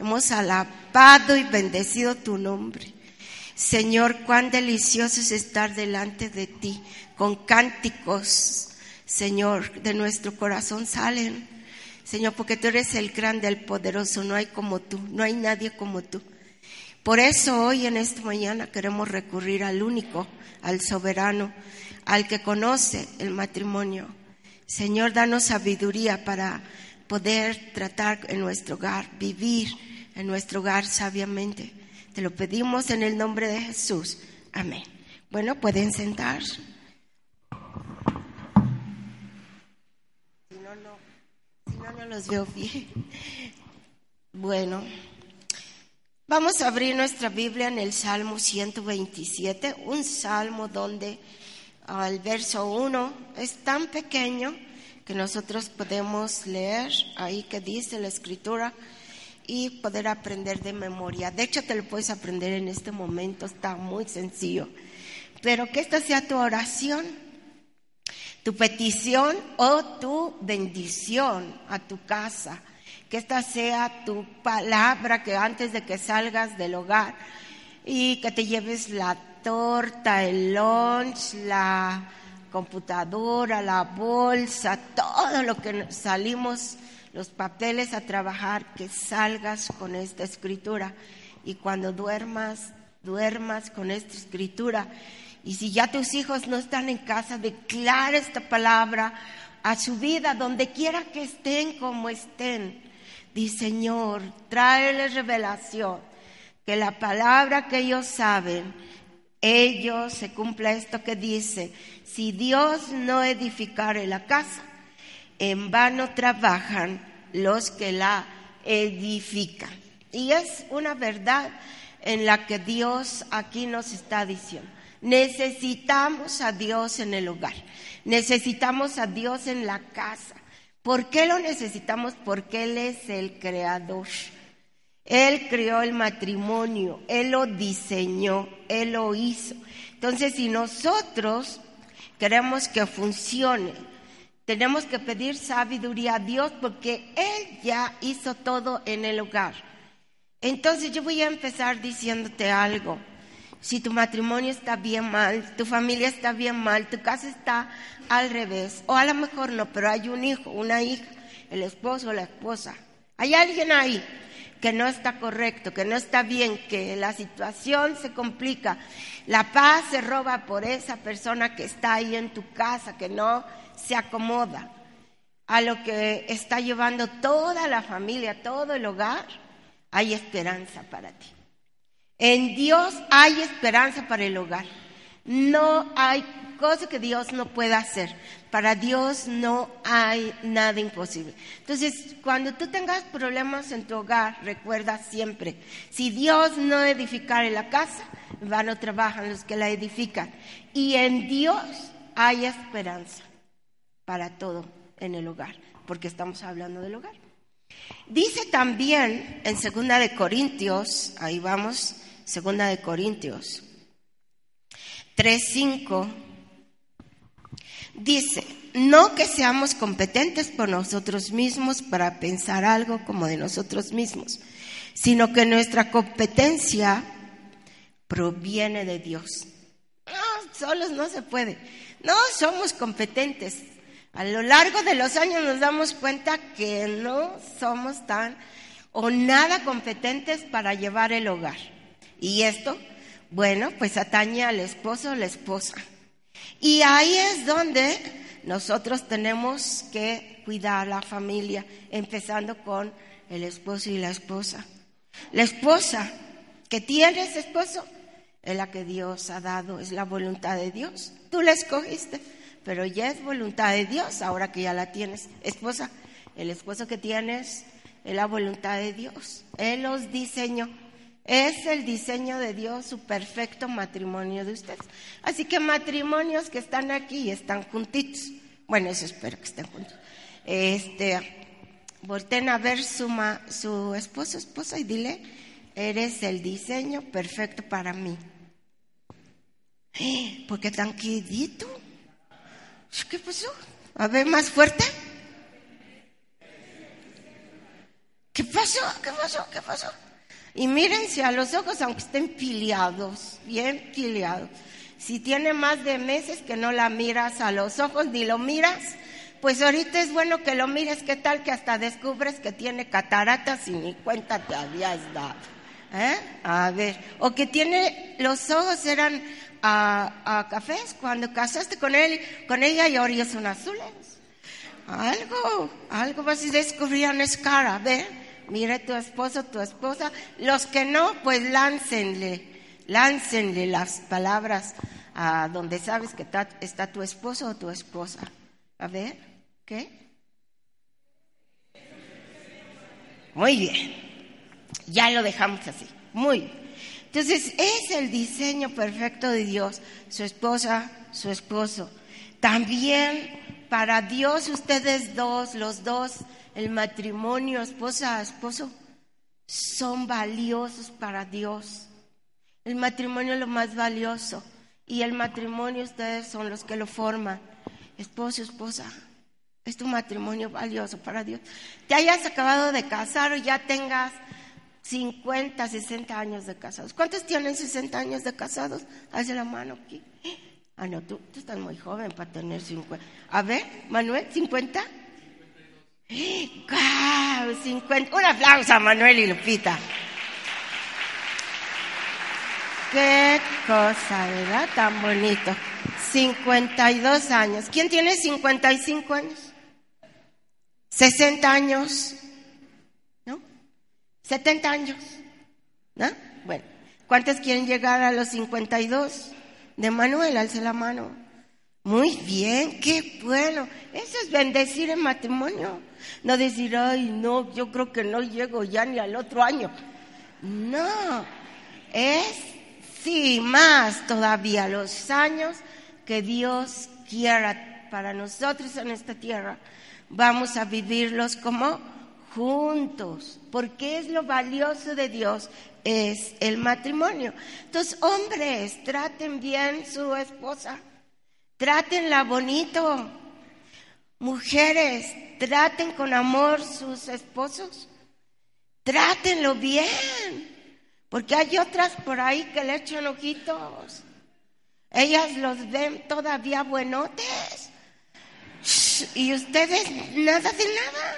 Hemos alabado y bendecido tu nombre. Señor, cuán delicioso es estar delante de ti con cánticos. Señor, de nuestro corazón salen. Señor, porque tú eres el grande, el poderoso. No hay como tú, no hay nadie como tú. Por eso hoy en esta mañana queremos recurrir al único, al soberano, al que conoce el matrimonio. Señor, danos sabiduría para poder tratar en nuestro hogar, vivir en nuestro hogar sabiamente. Te lo pedimos en el nombre de Jesús. Amén. Bueno, pueden sentarse. Si no, no, los veo bien. Bueno, vamos a abrir nuestra Biblia en el Salmo 127, un salmo donde al verso 1 es tan pequeño que nosotros podemos leer ahí que dice la escritura y poder aprender de memoria. De hecho, te lo puedes aprender en este momento, está muy sencillo. Pero que esta sea tu oración, tu petición o tu bendición a tu casa. Que esta sea tu palabra que antes de que salgas del hogar y que te lleves la torta, el lunch, la computadora, la bolsa, todo lo que salimos, los papeles a trabajar, que salgas con esta escritura. Y cuando duermas, duermas con esta escritura. Y si ya tus hijos no están en casa, declara esta palabra a su vida, donde quiera que estén como estén. Di, Señor, tráeles revelación, que la palabra que ellos saben, ellos se cumpla esto que dice, si Dios no edificare la casa, en vano trabajan los que la edifican. Y es una verdad en la que Dios aquí nos está diciendo. Necesitamos a Dios en el hogar, necesitamos a Dios en la casa. ¿Por qué lo necesitamos? Porque Él es el creador. Él creó el matrimonio, Él lo diseñó, Él lo hizo. Entonces, si nosotros queremos que funcione, tenemos que pedir sabiduría a Dios porque Él ya hizo todo en el hogar. Entonces yo voy a empezar diciéndote algo. Si tu matrimonio está bien mal, tu familia está bien mal, tu casa está al revés, o a lo mejor no, pero hay un hijo, una hija, el esposo o la esposa. Hay alguien ahí que no está correcto, que no está bien, que la situación se complica. La paz se roba por esa persona que está ahí en tu casa, que no se acomoda a lo que está llevando toda la familia, todo el hogar. Hay esperanza para ti. En Dios hay esperanza para el hogar. No hay cosa que Dios no pueda hacer. Para Dios no hay nada imposible. Entonces, cuando tú tengas problemas en tu hogar, recuerda siempre, si Dios no edificare la casa, vano trabajan los que la edifican. Y en Dios hay esperanza para todo en el hogar, porque estamos hablando del hogar. Dice también en Segunda de Corintios, ahí vamos, Segunda de Corintios 3:5 dice, no que seamos competentes por nosotros mismos para pensar algo como de nosotros mismos, sino que nuestra competencia proviene de Dios. No, solos no se puede. No somos competentes. A lo largo de los años nos damos cuenta que no somos tan o nada competentes para llevar el hogar. Y esto, bueno, pues atañe al esposo o la esposa. Y ahí es donde nosotros tenemos que cuidar a la familia, empezando con el esposo y la esposa. La esposa que tiene ese esposo es la que Dios ha dado, es la voluntad de Dios. Tú la escogiste, pero ya es voluntad de Dios ahora que ya la tienes. Esposa, el esposo que tienes es la voluntad de Dios. Él los diseñó. Es el diseño de Dios, su perfecto matrimonio de ustedes. Así que matrimonios que están aquí y están juntitos. Bueno, eso espero que estén juntos. Este, volten a ver su, su esposo, esposa y dile, eres el diseño perfecto para mí. ¿Por qué tan quedito? ¿Qué pasó? A ver, más fuerte. ¿Qué pasó? ¿Qué pasó? ¿Qué pasó? Y mírense a los ojos, aunque estén piliados, bien piliados. Si tiene más de meses que no la miras a los ojos ni lo miras, pues ahorita es bueno que lo mires, ¿qué tal que hasta descubres que tiene cataratas y ni cuenta te habías dado? ¿Eh? A ver, o que tiene, los ojos eran a, cafés cuando casaste con él, con ella y ahora son azules. Algo, algo vas a descubrir en cara, mire tu esposo, tu esposa. Los que no, pues láncenle, láncenle las palabras a donde sabes que está, está tu esposo o tu esposa. A ver, ¿qué? Muy bien, ya lo dejamos así, muy bien. Entonces, es el diseño perfecto de Dios, su esposa, su esposo. También para Dios ustedes dos, los dos, el matrimonio, esposa, esposo, son valiosos para Dios. El matrimonio es lo más valioso y el matrimonio ustedes son los que lo forman. Esposo, esposa, es tu matrimonio valioso para Dios. Te hayas acabado de casar o ya tengas 50, 60 años de casados. ¿Cuántos tienen 60 años de casados? Hace la mano aquí. Ah, no, tú, estás muy joven para tener 50. A ver, Manuel, ¿50? 50. Un aplauso a Manuel y Lupita. Qué cosa, ¿verdad? Tan bonito. 52 años. ¿Quién tiene 55 años? 60 años. 70 años. ¿No? Bueno, ¿cuántos quieren llegar a los 52? De Manuel, alce la mano. Muy bien, qué bueno. Eso es bendecir el matrimonio. No decir, ay, no, yo creo que no llego ya ni al otro año. No, es, sí, más todavía los años que Dios quiera para nosotros en esta tierra. Vamos a vivirlos como juntos, porque es lo valioso de Dios, es el matrimonio. Entonces, hombres, traten bien su esposa, trátenla bonito. Mujeres, traten con amor sus esposos, trátenlo bien, porque hay otras por ahí que le echan ojitos. Ellas los ven todavía buenotes y ustedes nada de nada.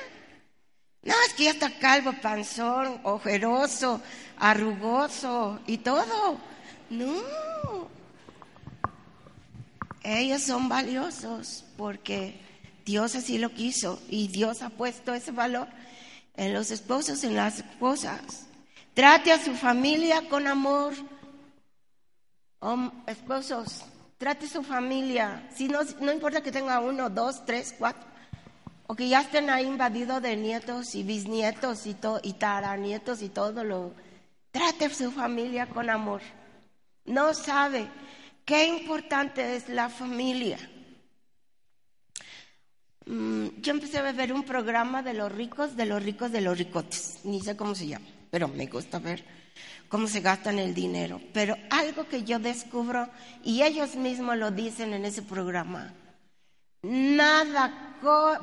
No, es que ya está calvo, panzón, ojeroso, arrugoso y todo. No. Ellos son valiosos porque Dios así lo quiso y Dios ha puesto ese valor en los esposos, en las esposas. Trate a su familia con amor. esposos, trate a su familia. Si no, no importa que tenga uno, dos, tres, cuatro o que ya estén ahí invadidos de nietos y bisnietos y, y taranietos y todo lo... Trate a su familia con amor. No sabe qué importante es la familia. Mm, yo empecé a ver un programa de los ricos, de los ricos, de los ricotes. Ni sé cómo se llama, pero me gusta ver cómo se gastan el dinero. Pero algo que yo descubro, y ellos mismos lo dicen en ese programa, nada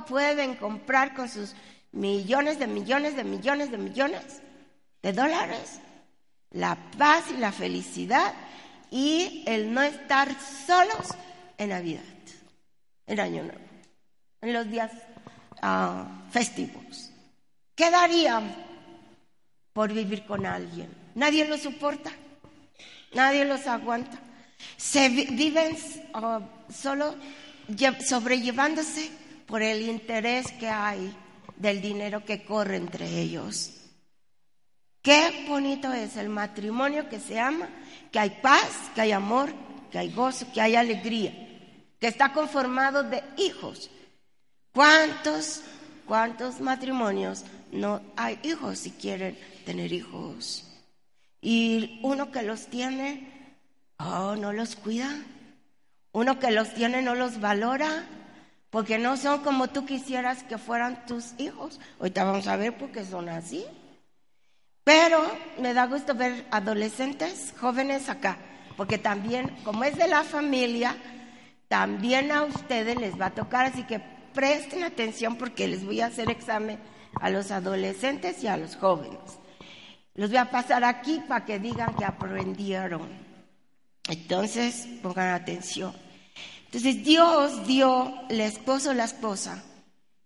pueden comprar con sus millones de millones de millones de millones de dólares la paz y la felicidad y el no estar solos en Navidad, en Año Nuevo, en los días ah, festivos. ¿Qué darían por vivir con alguien? Nadie los soporta, nadie los aguanta. Se viven uh, solo sobrellevándose por el interés que hay del dinero que corre entre ellos. Qué bonito es el matrimonio que se ama, que hay paz, que hay amor, que hay gozo, que hay alegría, que está conformado de hijos. ¿Cuántos, cuántos matrimonios no hay hijos si quieren tener hijos? Y uno que los tiene, oh, no los cuida. Uno que los tiene no los valora, porque no son como tú quisieras que fueran tus hijos. Ahorita vamos a ver por qué son así. Pero me da gusto ver adolescentes, jóvenes acá, porque también, como es de la familia, también a ustedes les va a tocar, así que presten atención porque les voy a hacer examen a los adolescentes y a los jóvenes. Los voy a pasar aquí para que digan que aprendieron. Entonces, pongan atención. Entonces, Dios dio el esposo la esposa.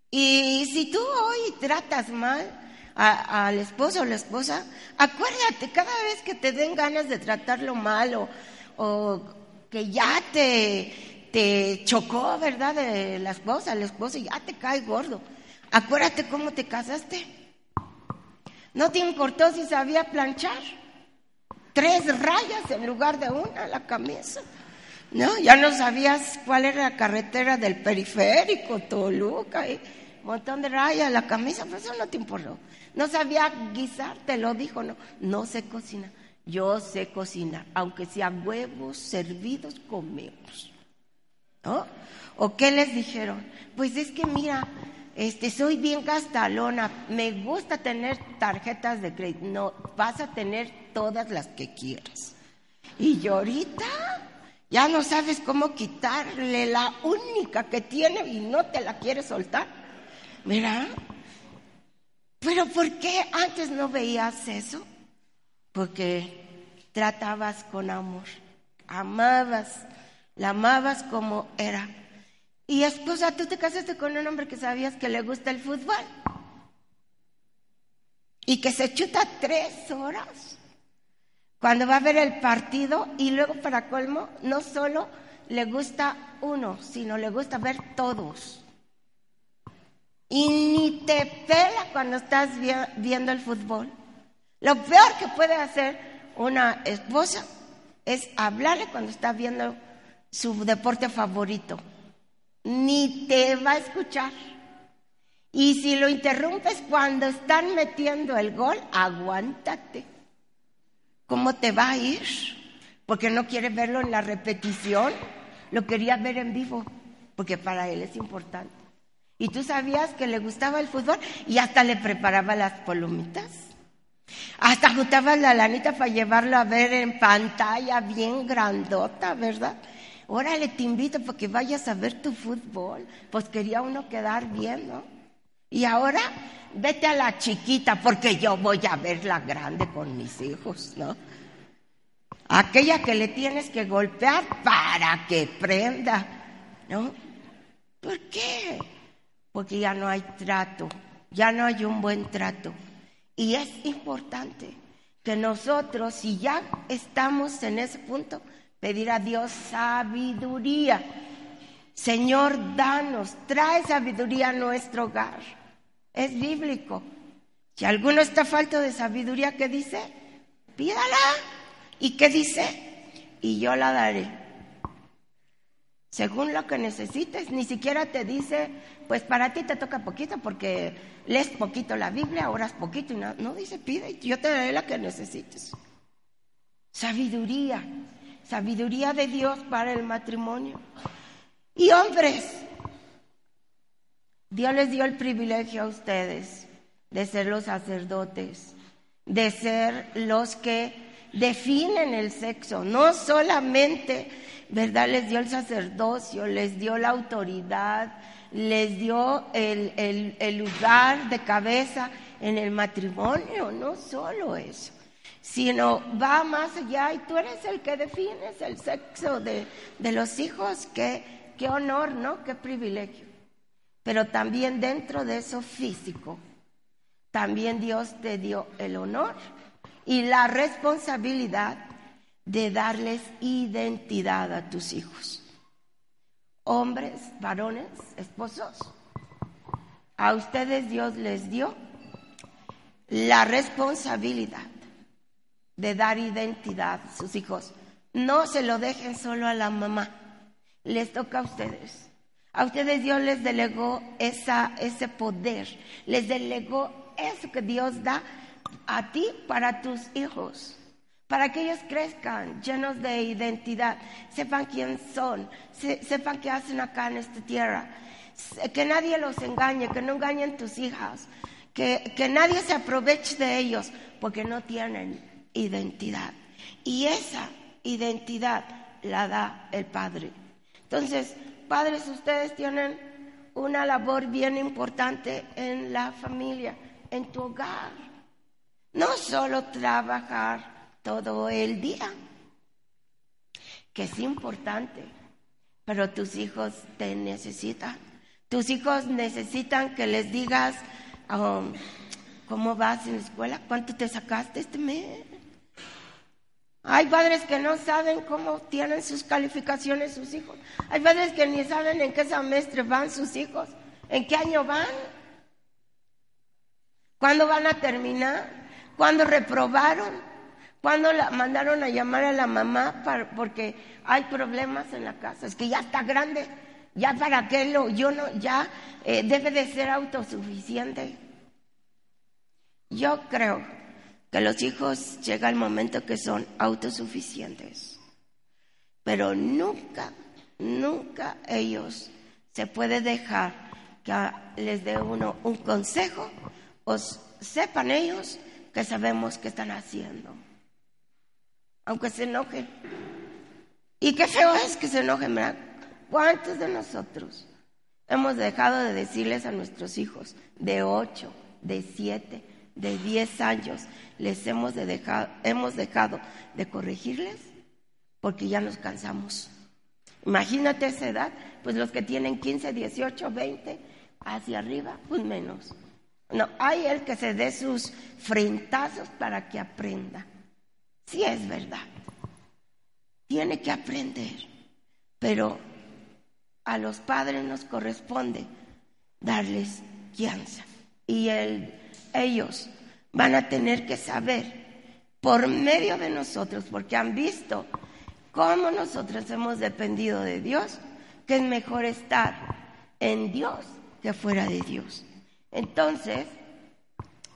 Y si tú hoy tratas mal al esposo o la esposa, acuérdate, cada vez que te den ganas de tratarlo mal o, o que ya te, te chocó, ¿verdad? De la esposa, el esposo, ya te cae gordo. Acuérdate cómo te casaste. No te importó si sabía planchar. Tres rayas en lugar de una la camisa. No, ya no sabías cuál era la carretera del periférico, Toluca, un montón de rayas la camisa, pero eso no te importó. No sabía guisar, te lo dijo, no, no sé cocinar. Yo sé cocinar, aunque sea huevos servidos comemos. ¿No? ¿O qué les dijeron? Pues es que mira, este, soy bien gastalona, me gusta tener tarjetas de crédito. No, vas a tener todas las que quieras. Y ahorita ya no sabes cómo quitarle la única que tiene y no te la quieres soltar. Mira, pero ¿por qué antes no veías eso? Porque tratabas con amor, amabas, la amabas como era. Y esposa, tú te casaste con un hombre que sabías que le gusta el fútbol y que se chuta tres horas cuando va a ver el partido y luego para colmo no solo le gusta uno, sino le gusta ver todos. Y ni te pela cuando estás viendo el fútbol. Lo peor que puede hacer una esposa es hablarle cuando está viendo su deporte favorito ni te va a escuchar. Y si lo interrumpes cuando están metiendo el gol, aguántate. ¿Cómo te va a ir? Porque no quiere verlo en la repetición, lo quería ver en vivo, porque para él es importante. Y tú sabías que le gustaba el fútbol y hasta le preparaba las palomitas. Hasta juntaba la lanita para llevarlo a ver en pantalla bien grandota, ¿verdad? órale, te invito para que vayas a ver tu fútbol. Pues quería uno quedar bien, ¿no? Y ahora vete a la chiquita porque yo voy a ver la grande con mis hijos, ¿no? Aquella que le tienes que golpear para que prenda, ¿no? ¿Por qué? Porque ya no hay trato, ya no hay un buen trato. Y es importante que nosotros, si ya estamos en ese punto, pedir a Dios sabiduría. Señor, danos, trae sabiduría a nuestro hogar. Es bíblico. Si alguno está falto de sabiduría, ¿qué dice? Pídala. ¿Y qué dice? Y yo la daré. Según lo que necesites, ni siquiera te dice, pues para ti te toca poquito porque lees poquito la Biblia, oras poquito y no, no dice pide, yo te daré la que necesites. Sabiduría sabiduría de Dios para el matrimonio. Y hombres, Dios les dio el privilegio a ustedes de ser los sacerdotes, de ser los que definen el sexo, no solamente, ¿verdad? Les dio el sacerdocio, les dio la autoridad, les dio el, el lugar de cabeza en el matrimonio, no solo eso sino va más allá y tú eres el que defines el sexo de, los hijos. Qué, qué honor, ¿no? Qué privilegio. Pero también dentro de eso físico, también Dios te dio el honor y la responsabilidad de darles identidad a tus hijos. Hombres, varones, esposos, a ustedes Dios les dio la responsabilidad de dar identidad a sus hijos. No se lo dejen solo a la mamá, les toca a ustedes. A ustedes Dios les delegó esa, ese poder, les delegó eso que Dios da a ti para tus hijos. Para que ellos crezcan llenos de identidad, sepan quién son, sepan qué hacen acá en esta tierra, que nadie los engañe, que no engañen tus hijas, que, que nadie se aproveche de ellos porque no tienen identidad. Y esa identidad la da el Padre. Entonces, padres, ustedes tienen una labor bien importante en la familia, en tu hogar. No solo trabajar todo el día, que es importante, pero tus hijos te necesitan. Tus hijos necesitan que les digas um, cómo vas en la escuela, cuánto te sacaste este mes. Hay padres que no saben cómo tienen sus calificaciones sus hijos. Hay padres que ni saben en qué semestre van sus hijos, en qué año van, cuándo van a terminar, cuándo reprobaron. Cuando la mandaron a llamar a la mamá porque hay problemas en la casa, es que ya está grande, ya para qué lo, yo no, ya eh, debe de ser autosuficiente. Yo creo que los hijos llega el momento que son autosuficientes, pero nunca, nunca ellos se puede dejar que les dé uno un consejo o sepan ellos que sabemos qué están haciendo aunque se enojen. Y qué feo es que se enojen, ¿verdad? ¿Cuántos de nosotros hemos dejado de decirles a nuestros hijos de ocho, de siete, de diez años, les hemos, dejado, hemos dejado de corregirles porque ya nos cansamos? Imagínate esa edad, pues los que tienen 15, 18, 20, hacia arriba, pues menos. No, hay el que se dé sus frentazos para que aprenda. Sí es verdad. Tiene que aprender. Pero a los padres nos corresponde darles guianza. Y ellos van a tener que saber por medio de nosotros, porque han visto cómo nosotros hemos dependido de Dios, que es mejor estar en Dios que fuera de Dios. Entonces,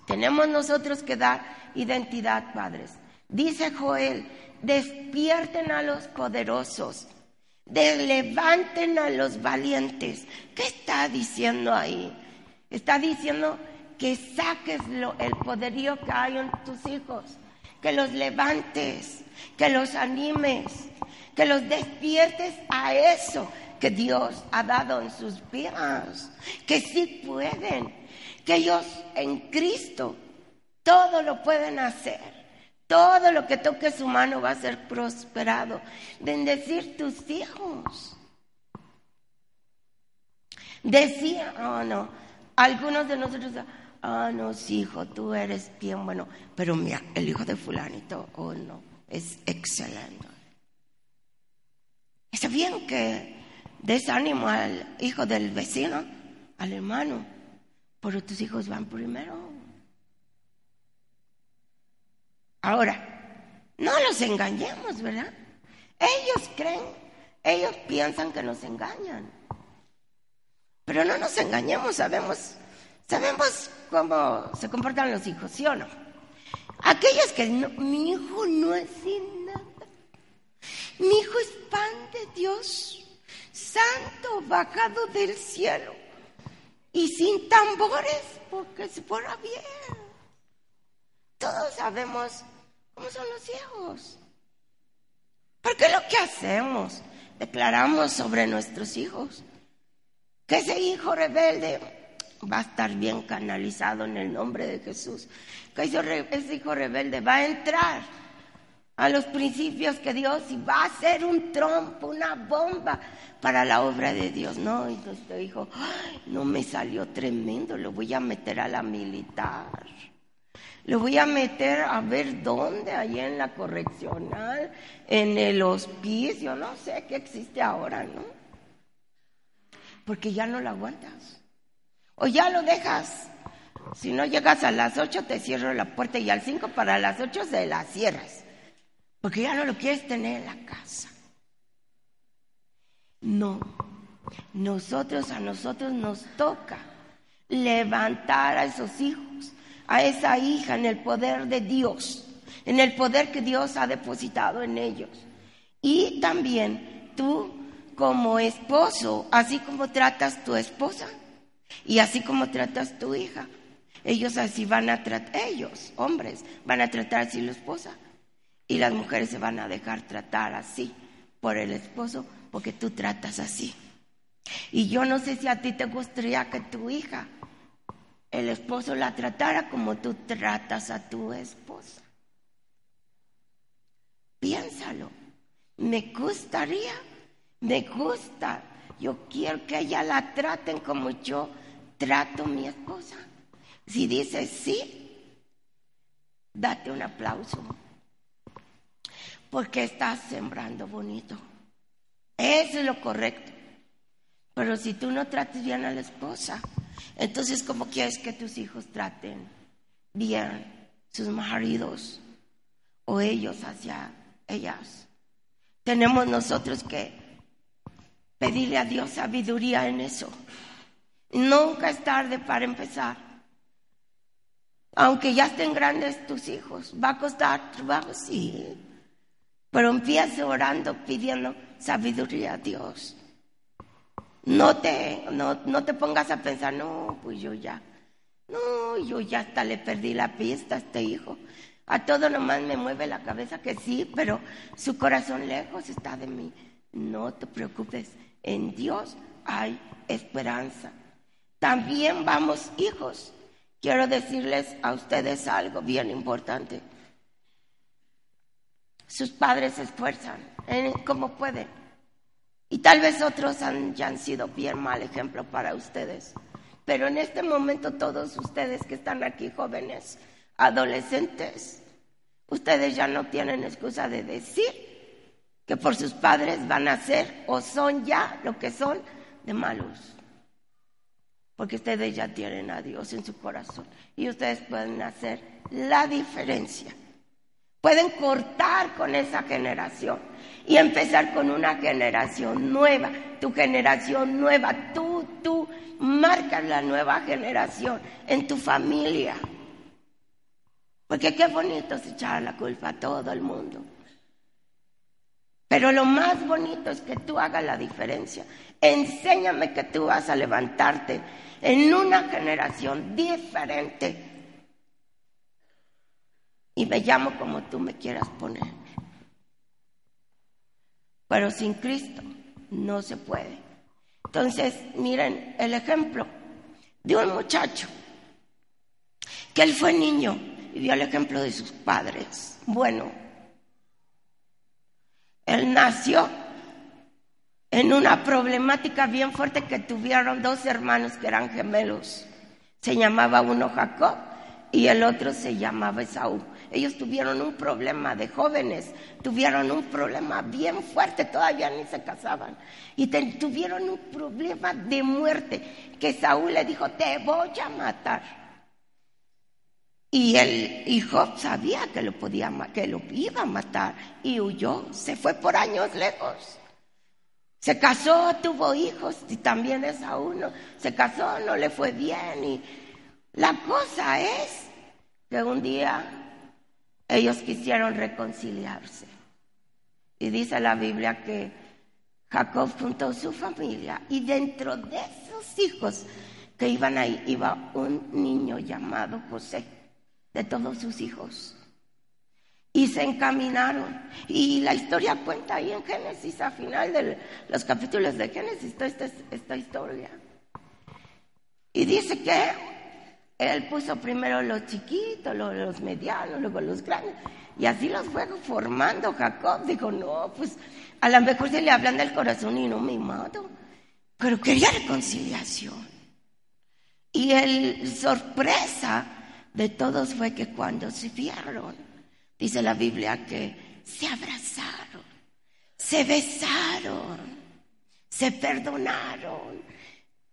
tenemos nosotros que dar identidad, padres. Dice Joel, despierten a los poderosos, levanten a los valientes. ¿Qué está diciendo ahí? Está diciendo que saques el poderío que hay en tus hijos, que los levantes, que los animes, que los despiertes a eso que Dios ha dado en sus vidas, que sí pueden, que ellos en Cristo todo lo pueden hacer todo lo que toque su mano va a ser prosperado. decir tus hijos. Decía, oh no, algunos de nosotros, oh no, hijo, tú eres bien bueno, pero mira, el hijo de fulanito, oh no, es excelente. Está bien que des ánimo al hijo del vecino, al hermano, pero tus hijos van primero. Ahora, no los engañemos, ¿verdad? Ellos creen, ellos piensan que nos engañan. Pero no nos engañemos, sabemos, sabemos cómo se comportan los hijos, ¿sí o no? Aquellos que mi hijo no es sin nada. Mi hijo es pan de Dios, santo, bajado del cielo y sin tambores, porque se fuera bien. Todos sabemos cómo son los hijos. Porque lo que hacemos, declaramos sobre nuestros hijos que ese hijo rebelde va a estar bien canalizado en el nombre de Jesús. Que ese hijo rebelde va a entrar a los principios que Dios y va a ser un trompo, una bomba para la obra de Dios. No, y nuestro hijo, no me salió tremendo, lo voy a meter a la militar. Le voy a meter a ver dónde, ahí en la correccional, en el hospicio, no sé qué existe ahora, ¿no? Porque ya no lo aguantas. O ya lo dejas. Si no llegas a las ocho, te cierro la puerta y al cinco para las ocho se la cierras. Porque ya no lo quieres tener en la casa. No. Nosotros, a nosotros nos toca levantar a esos hijos a esa hija en el poder de Dios, en el poder que Dios ha depositado en ellos. Y también tú como esposo, así como tratas tu esposa y así como tratas tu hija. Ellos así van a tratar, ellos, hombres, van a tratar así la esposa. Y las mujeres se van a dejar tratar así por el esposo porque tú tratas así. Y yo no sé si a ti te gustaría que tu hija, el esposo la tratara como tú tratas a tu esposa. Piénsalo. Me gustaría, me gusta. Yo quiero que ella la traten como yo trato a mi esposa. Si dice sí, date un aplauso. Porque estás sembrando bonito. Eso es lo correcto. Pero si tú no trates bien a la esposa, entonces ¿cómo quieres que tus hijos traten bien sus maridos o ellos hacia ellas? Tenemos nosotros que pedirle a Dios sabiduría en eso. Nunca es tarde para empezar. Aunque ya estén grandes tus hijos, va a costar trabajo, sí. Pero empieza orando, pidiendo sabiduría a Dios. No te, no, no te pongas a pensar, no, pues yo ya, no, yo ya hasta le perdí la pista a este hijo. A todo nomás me mueve la cabeza que sí, pero su corazón lejos está de mí. No te preocupes, en Dios hay esperanza. También vamos hijos. Quiero decirles a ustedes algo bien importante. Sus padres se esfuerzan como pueden y tal vez otros han, ya han sido bien mal ejemplo para ustedes. Pero en este momento todos ustedes que están aquí jóvenes, adolescentes, ustedes ya no tienen excusa de decir que por sus padres van a ser o son ya lo que son de malos. Porque ustedes ya tienen a Dios en su corazón y ustedes pueden hacer la diferencia. Pueden cortar con esa generación y empezar con una generación nueva, tu generación nueva, tú, tú marcas la nueva generación en tu familia. Porque qué bonito es echar la culpa a todo el mundo. Pero lo más bonito es que tú hagas la diferencia. Enséñame que tú vas a levantarte en una generación diferente. Y me llamo como tú me quieras poner. Pero sin Cristo no se puede. Entonces, miren el ejemplo de un muchacho que él fue niño y vio el ejemplo de sus padres. Bueno, él nació en una problemática bien fuerte que tuvieron dos hermanos que eran gemelos. Se llamaba uno Jacob y el otro se llamaba Esaú. Ellos tuvieron un problema de jóvenes, tuvieron un problema bien fuerte, todavía ni se casaban. Y tuvieron un problema de muerte, que Saúl le dijo, te voy a matar. Y el hijo sabía que lo podía, que lo iba a matar y huyó, se fue por años lejos. Se casó, tuvo hijos y también Esaú no, se casó, no le fue bien y la cosa es que un día ellos quisieron reconciliarse. Y dice la Biblia que Jacob juntó su familia y dentro de esos hijos que iban ahí iba un niño llamado José, de todos sus hijos. Y se encaminaron. Y la historia cuenta ahí en Génesis, a final de los capítulos de Génesis, esta, esta historia. Y dice que él puso primero los chiquitos, los, medianos, luego los grandes. Y así los fue formando Jacob. Dijo, no, pues a lo mejor se le hablan del corazón y no me mato. Pero quería reconciliación. Y el sorpresa de todos fue que cuando se vieron, dice la Biblia que se abrazaron, se besaron, se perdonaron.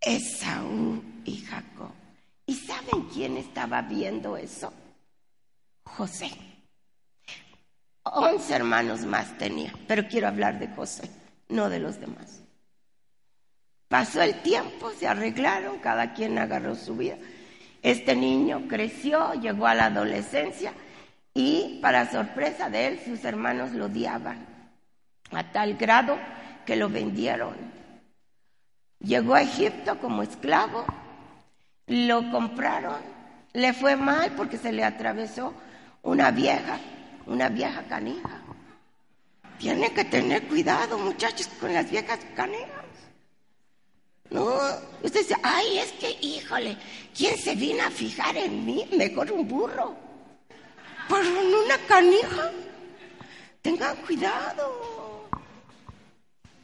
Esaú y Jacob. ¿Y saben quién estaba viendo eso? José. Once hermanos más tenía, pero quiero hablar de José, no de los demás. Pasó el tiempo, se arreglaron, cada quien agarró su vida. Este niño creció, llegó a la adolescencia Y para sorpresa de él, sus hermanos lo odiaban, a tal grado que lo vendieron. Llegó a Egipto como esclavo, lo compraron, le fue mal porque se le atravesó una vieja, una vieja canija. Tiene que tener cuidado, muchachos, con las viejas canijas. No, usted dice, ay, es que, híjole, ¿quién se vino a fijar en mí? Mejor un burro. Pero en una canija. Tengan cuidado.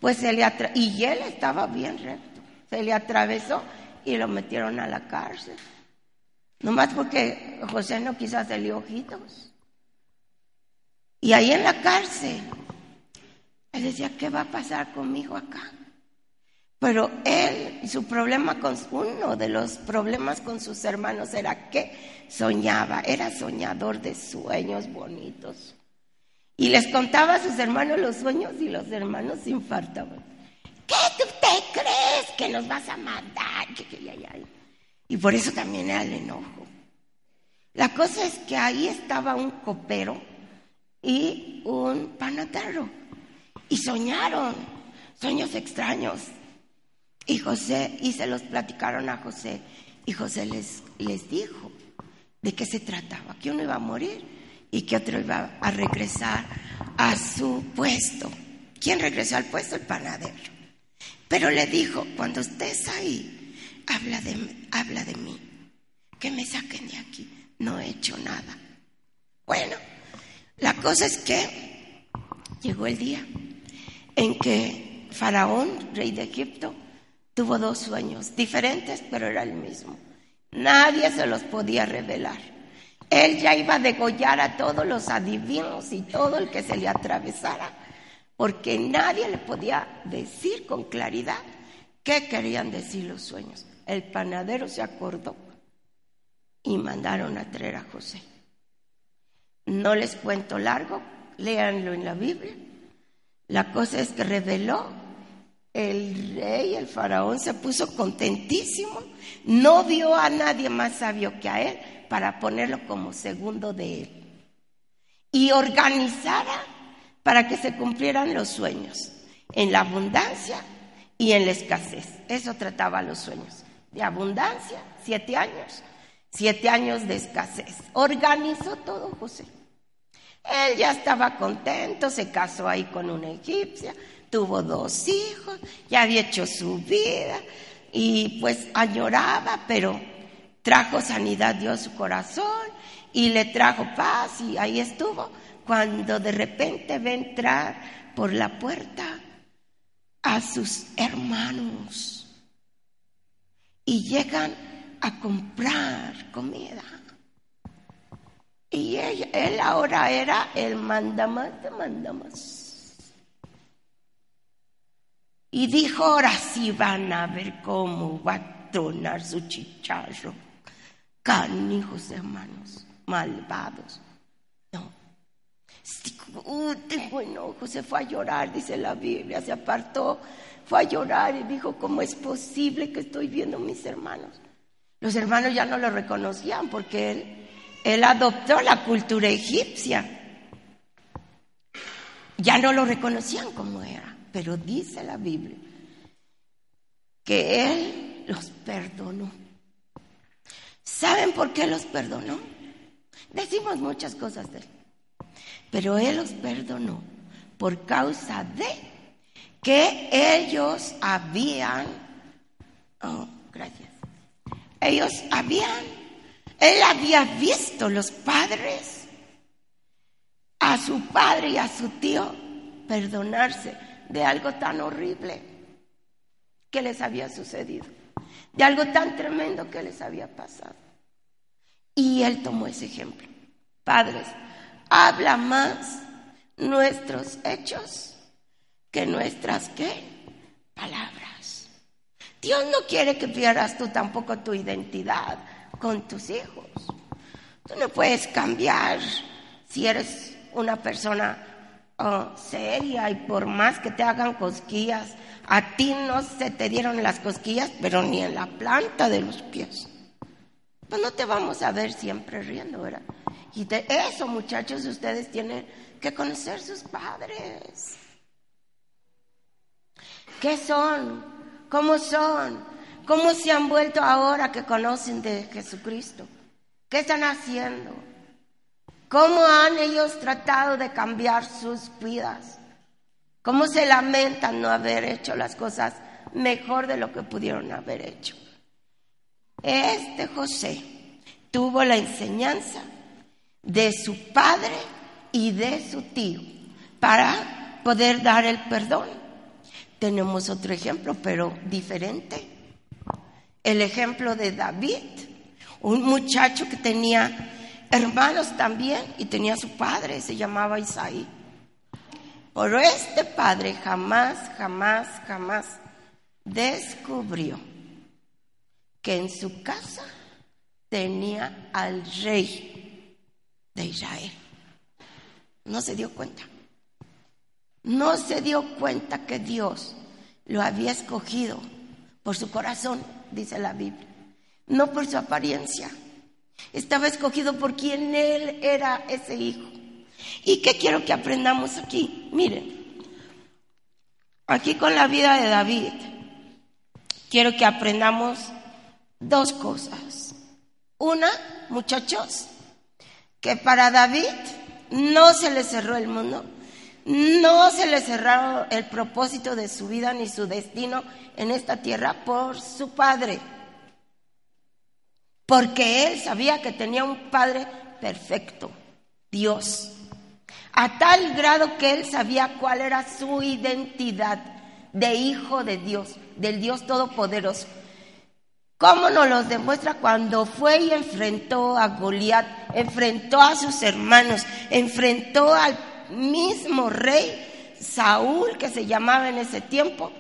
Pues se le atra y él estaba bien recto. Se le atravesó y lo metieron a la cárcel. Nomás porque José no quiso hacerle ojitos. Y ahí en la cárcel, él decía, ¿qué va a pasar conmigo acá? Pero él, su problema con uno de los problemas con sus hermanos era que soñaba, era soñador de sueños bonitos. Y les contaba a sus hermanos los sueños y los hermanos se infartaban. ¿Qué te crees que nos vas a matar? Y por eso también era el enojo. La cosa es que ahí estaba un copero y un panadero. Y soñaron sueños extraños. Y José, y se los platicaron a José, y José les, les dijo de qué se trataba, que uno iba a morir y que otro iba a regresar a su puesto. ¿Quién regresó al puesto? El panadero. Pero le dijo, cuando estés ahí, habla de, habla de mí, que me saquen de aquí, no he hecho nada. Bueno, la cosa es que llegó el día en que Faraón, rey de Egipto, tuvo dos sueños diferentes, pero era el mismo. Nadie se los podía revelar. Él ya iba a degollar a todos los adivinos y todo el que se le atravesara, porque nadie le podía decir con claridad qué querían decir los sueños. El panadero se acordó y mandaron a traer a José. No les cuento largo, léanlo en la Biblia. La cosa es que reveló el rey, el faraón, se puso contentísimo, no vio a nadie más sabio que a él para ponerlo como segundo de él. Y organizara para que se cumplieran los sueños, en la abundancia y en la escasez. Eso trataba los sueños. De abundancia, siete años, siete años de escasez. Organizó todo José. Él ya estaba contento, se casó ahí con una egipcia, tuvo dos hijos, ya había hecho su vida y pues añoraba, pero trajo sanidad, dio su corazón y le trajo paz y ahí estuvo cuando de repente ve entrar por la puerta a sus hermanos y llegan a comprar comida. Y él ahora era el mandamás de mandamás. Y dijo, ahora sí van a ver cómo va a tronar su chicharro. Canijos hermanos, malvados. Uh, tengo enojo, se fue a llorar, dice la Biblia, se apartó, fue a llorar y dijo, ¿cómo es posible que estoy viendo a mis hermanos? Los hermanos ya no lo reconocían porque él, él adoptó la cultura egipcia. Ya no lo reconocían como era pero dice la Biblia que Él los perdonó. ¿Saben por qué los perdonó? Decimos muchas cosas de Él, pero Él los perdonó por causa de que ellos habían, oh, gracias, ellos habían, Él había visto los padres, a su padre y a su tío perdonarse de algo tan horrible que les había sucedido, de algo tan tremendo que les había pasado. Y él tomó ese ejemplo. Padres, habla más nuestros hechos que nuestras qué palabras. Dios no quiere que pierdas tú tampoco tu identidad con tus hijos. Tú no puedes cambiar si eres una persona Oh, seria y por más que te hagan cosquillas, a ti no se te dieron las cosquillas, pero ni en la planta de los pies. Pues no te vamos a ver siempre riendo, ¿verdad? Y de eso, muchachos, ustedes tienen que conocer sus padres. ¿Qué son? ¿Cómo son? ¿Cómo se han vuelto ahora que conocen de Jesucristo? ¿Qué están haciendo? ¿Cómo han ellos tratado de cambiar sus vidas? ¿Cómo se lamentan no haber hecho las cosas mejor de lo que pudieron haber hecho? Este José tuvo la enseñanza de su padre y de su tío para poder dar el perdón. Tenemos otro ejemplo, pero diferente. El ejemplo de David, un muchacho que tenía hermanos también y tenía su padre, se llamaba Isaí. Pero este padre jamás, jamás, jamás descubrió que en su casa tenía al rey de Israel. No se dio cuenta. No se dio cuenta que Dios lo había escogido por su corazón, dice la Biblia, no por su apariencia. Estaba escogido por quien él era ese hijo. ¿Y qué quiero que aprendamos aquí? Miren, aquí con la vida de David, quiero que aprendamos dos cosas. Una, muchachos, que para David no se le cerró el mundo, no se le cerró el propósito de su vida ni su destino en esta tierra por su padre. Porque él sabía que tenía un padre perfecto, Dios. A tal grado que él sabía cuál era su identidad de hijo de Dios, del Dios Todopoderoso. ¿Cómo nos lo demuestra cuando fue y enfrentó a Goliat, enfrentó a sus hermanos, enfrentó al mismo rey Saúl que se llamaba en ese tiempo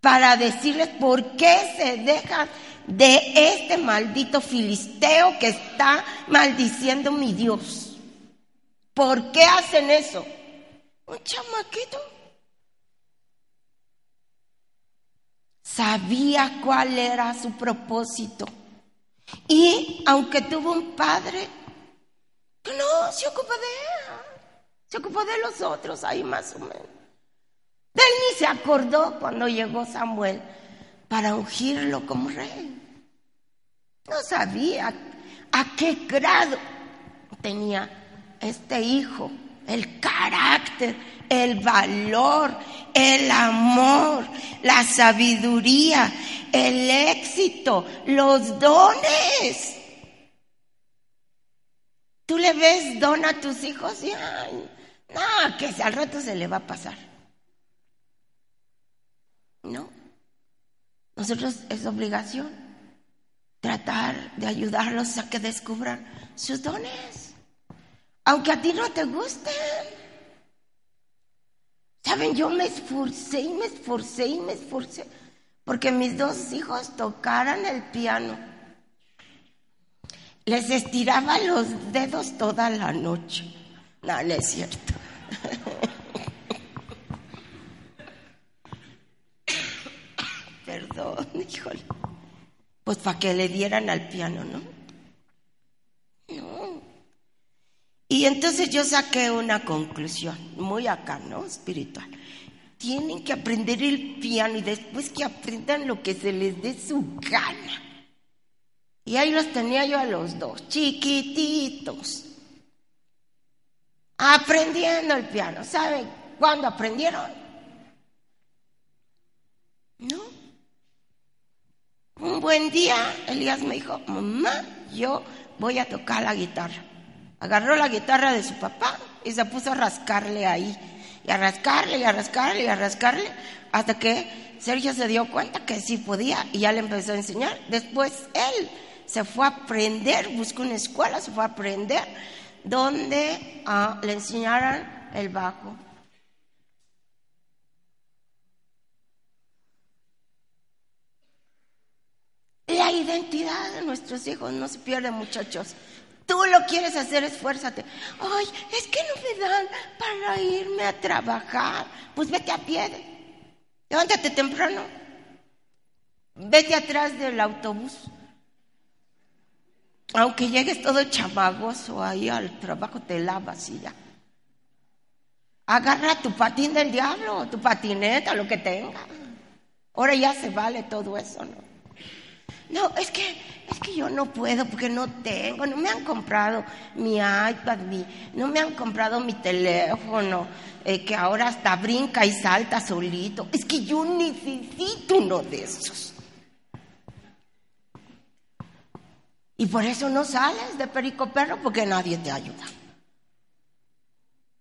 para decirles por qué se dejan de este maldito filisteo que está maldiciendo mi Dios? ¿Por qué hacen eso? Un chamaquito sabía cuál era su propósito. Y aunque tuvo un padre, que no se ocupó de él, se ocupó de los otros ahí más o menos. él ni se acordó cuando llegó Samuel para ungirlo como rey. No sabía a qué grado tenía este hijo, el carácter, el valor, el amor, la sabiduría, el éxito, los dones. Tú le ves don a tus hijos y, ay, no, que al rato se le va a pasar. No. Nosotros es obligación tratar de ayudarlos a que descubran sus dones. Aunque a ti no te gusten. Saben, yo me esforcé y me esforcé y me esforcé porque mis dos hijos tocaran el piano. Les estiraba los dedos toda la noche. No, no es cierto. Perdón, híjole. Pues para que le dieran al piano, ¿no? Y entonces yo saqué una conclusión, muy acá, ¿no? Espiritual. Tienen que aprender el piano y después que aprendan lo que se les dé su gana. Y ahí los tenía yo a los dos, chiquititos, aprendiendo el piano. ¿Saben cuándo aprendieron? ¿No? Un buen día, Elías me dijo, mamá, yo voy a tocar la guitarra. Agarró la guitarra de su papá y se puso a rascarle ahí. Y a rascarle, y a rascarle, y a rascarle, hasta que Sergio se dio cuenta que sí podía y ya le empezó a enseñar. Después él se fue a aprender, buscó una escuela, se fue a aprender donde ah, le enseñaran el bajo. La identidad de nuestros hijos no se pierde, muchachos. Tú lo quieres hacer, esfuérzate. Ay, es que no me dan para irme a trabajar. Pues vete a pie. Levántate temprano. Vete atrás del autobús. Aunque llegues todo chamagoso ahí al trabajo, te lavas y ya. Agarra tu patín del diablo, tu patineta, lo que tenga. Ahora ya se vale todo eso, ¿no? No, es que, es que yo no puedo porque no tengo, no me han comprado mi iPad, no me han comprado mi teléfono, eh, que ahora hasta brinca y salta solito. Es que yo necesito uno de esos. Y por eso no sales de perico perro porque nadie te ayuda.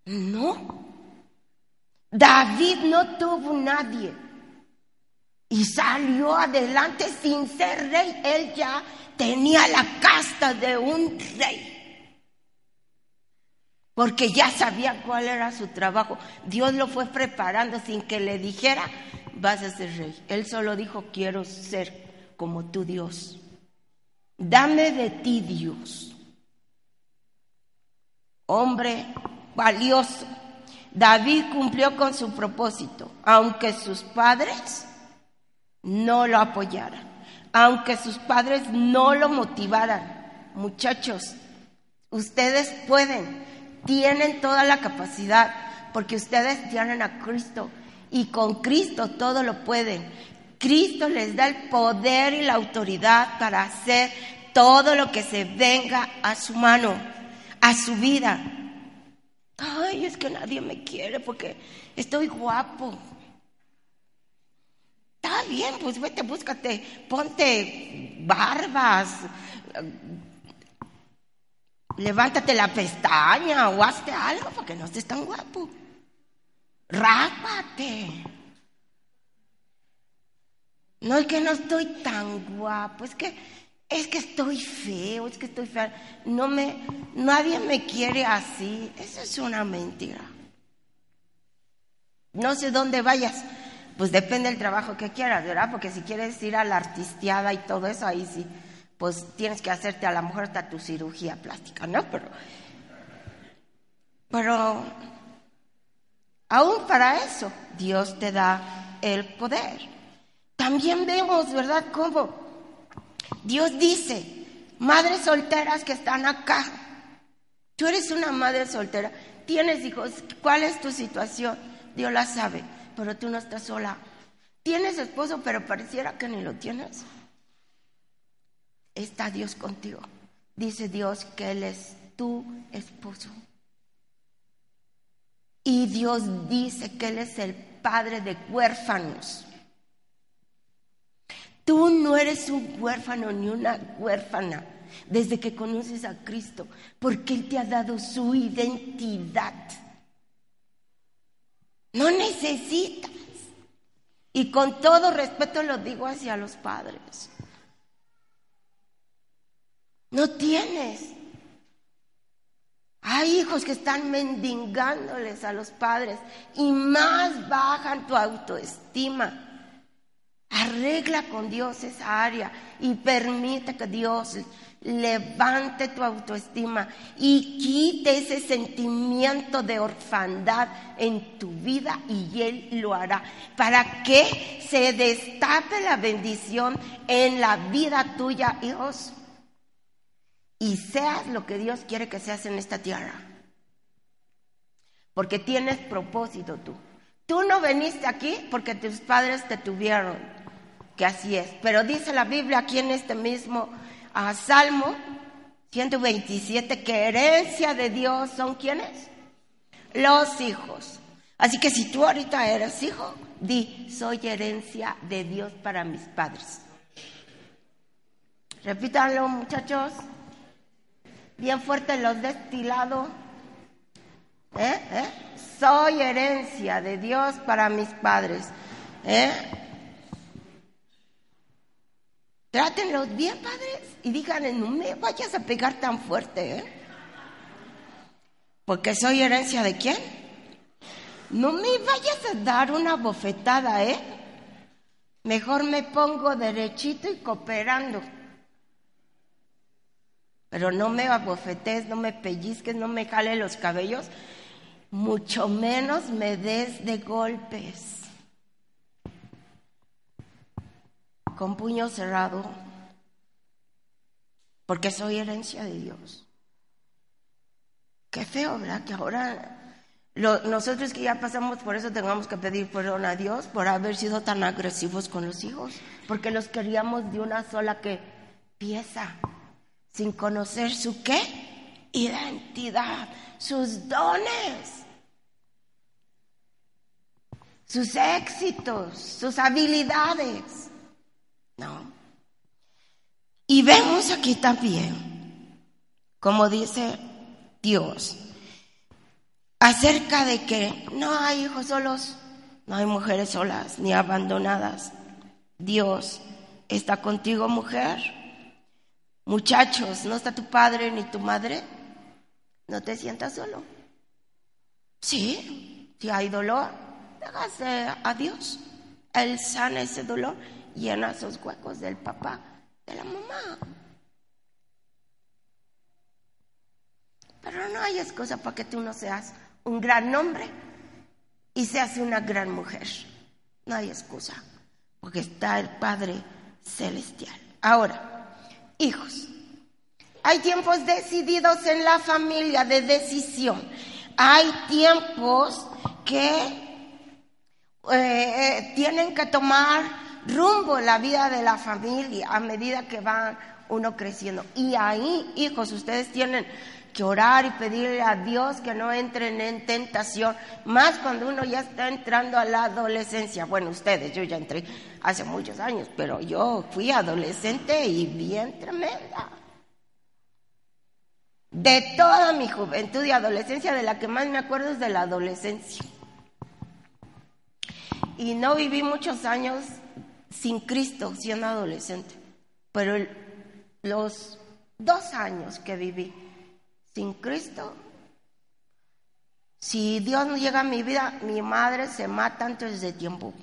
No. David no tuvo nadie y salió adelante sin ser rey. Él ya tenía la casta de un rey. Porque ya sabía cuál era su trabajo. Dios lo fue preparando sin que le dijera, vas a ser rey. Él solo dijo, quiero ser como tu Dios. Dame de ti, Dios. Hombre valioso. David cumplió con su propósito, aunque sus padres no lo apoyaran, aunque sus padres no lo motivaran. Muchachos, ustedes pueden, tienen toda la capacidad, porque ustedes tienen a Cristo y con Cristo todo lo pueden. Cristo les da el poder y la autoridad para hacer todo lo que se venga a su mano, a su vida. Ay, es que nadie me quiere porque estoy guapo. Está bien, pues vete, búscate, ponte barbas, levántate la pestaña o hazte algo porque no estés tan guapo. Rápate. No es que no estoy tan guapo, es que es que estoy feo, es que estoy feo. No me nadie me quiere así. Eso es una mentira. No sé dónde vayas. Pues depende del trabajo que quieras, ¿verdad? Porque si quieres ir a la artisteada y todo eso, ahí sí, pues tienes que hacerte a lo mejor hasta tu cirugía plástica, ¿no? Pero, pero aún para eso, Dios te da el poder. También vemos, ¿verdad?, cómo Dios dice, madres solteras que están acá, tú eres una madre soltera, tienes hijos, ¿cuál es tu situación? Dios la sabe, pero tú no estás sola. Tienes esposo, pero pareciera que ni lo tienes. Está Dios contigo. Dice Dios que Él es tu esposo. Y Dios dice que Él es el padre de huérfanos. Tú no eres un huérfano ni una huérfana desde que conoces a Cristo, porque Él te ha dado su identidad. No necesitas. Y con todo respeto lo digo hacia los padres. No tienes. Hay hijos que están mendigándoles a los padres y más bajan tu autoestima. Arregla con Dios esa área y permite que Dios levante tu autoestima y quite ese sentimiento de orfandad en tu vida y Él lo hará para que se destape la bendición en la vida tuya, hijos, y seas lo que Dios quiere que seas en esta tierra. Porque tienes propósito tú. Tú no veniste aquí porque tus padres te tuvieron, que así es. Pero dice la Biblia aquí en este mismo ah, Salmo 127 que herencia de Dios son quienes? Los hijos. Así que si tú ahorita eres hijo, di, soy herencia de Dios para mis padres. Repítanlo muchachos. Bien fuerte los destilados. ¿Eh? ¿Eh? Soy herencia de Dios para mis padres. ¿Eh? Trátenlos bien, padres, y díganle, no me vayas a pegar tan fuerte, ¿eh? Porque soy herencia de quién? No me vayas a dar una bofetada, ¿eh? Mejor me pongo derechito y cooperando. Pero no me abofetes, no me pellizques, no me jale los cabellos, mucho menos me des de golpes. Con puño cerrado. porque soy herencia de Dios. Qué feo, ¿verdad? Que ahora nosotros que ya pasamos por eso tengamos que pedir perdón a Dios por haber sido tan agresivos con los hijos, porque los queríamos de una sola pieza, sin conocer su qué identidad, sus dones sus éxitos, sus habilidades. No. Y vemos aquí también, como dice Dios, acerca de que no hay hijos solos, no hay mujeres solas ni abandonadas. Dios está contigo, mujer. Muchachos, ¿no está tu padre ni tu madre? No te sientas solo. Sí, si hay dolor, hágase a Dios. Él sana ese dolor, llena esos huecos del papá, de la mamá. Pero no hay excusa para que tú no seas un gran hombre y seas una gran mujer. No hay excusa, porque está el Padre Celestial. Ahora, hijos, hay tiempos decididos en la familia de decisión. Hay tiempos que eh, eh, tienen que tomar rumbo la vida de la familia a medida que van uno creciendo. Y ahí, hijos, ustedes tienen que orar y pedirle a Dios que no entren en tentación, más cuando uno ya está entrando a la adolescencia. Bueno, ustedes, yo ya entré hace muchos años, pero yo fui adolescente y bien tremenda. De toda mi juventud y adolescencia, de la que más me acuerdo es de la adolescencia y no viví muchos años sin Cristo siendo adolescente, pero los dos años que viví sin Cristo, si Dios no llega a mi vida, mi madre se mata antes de tiempo.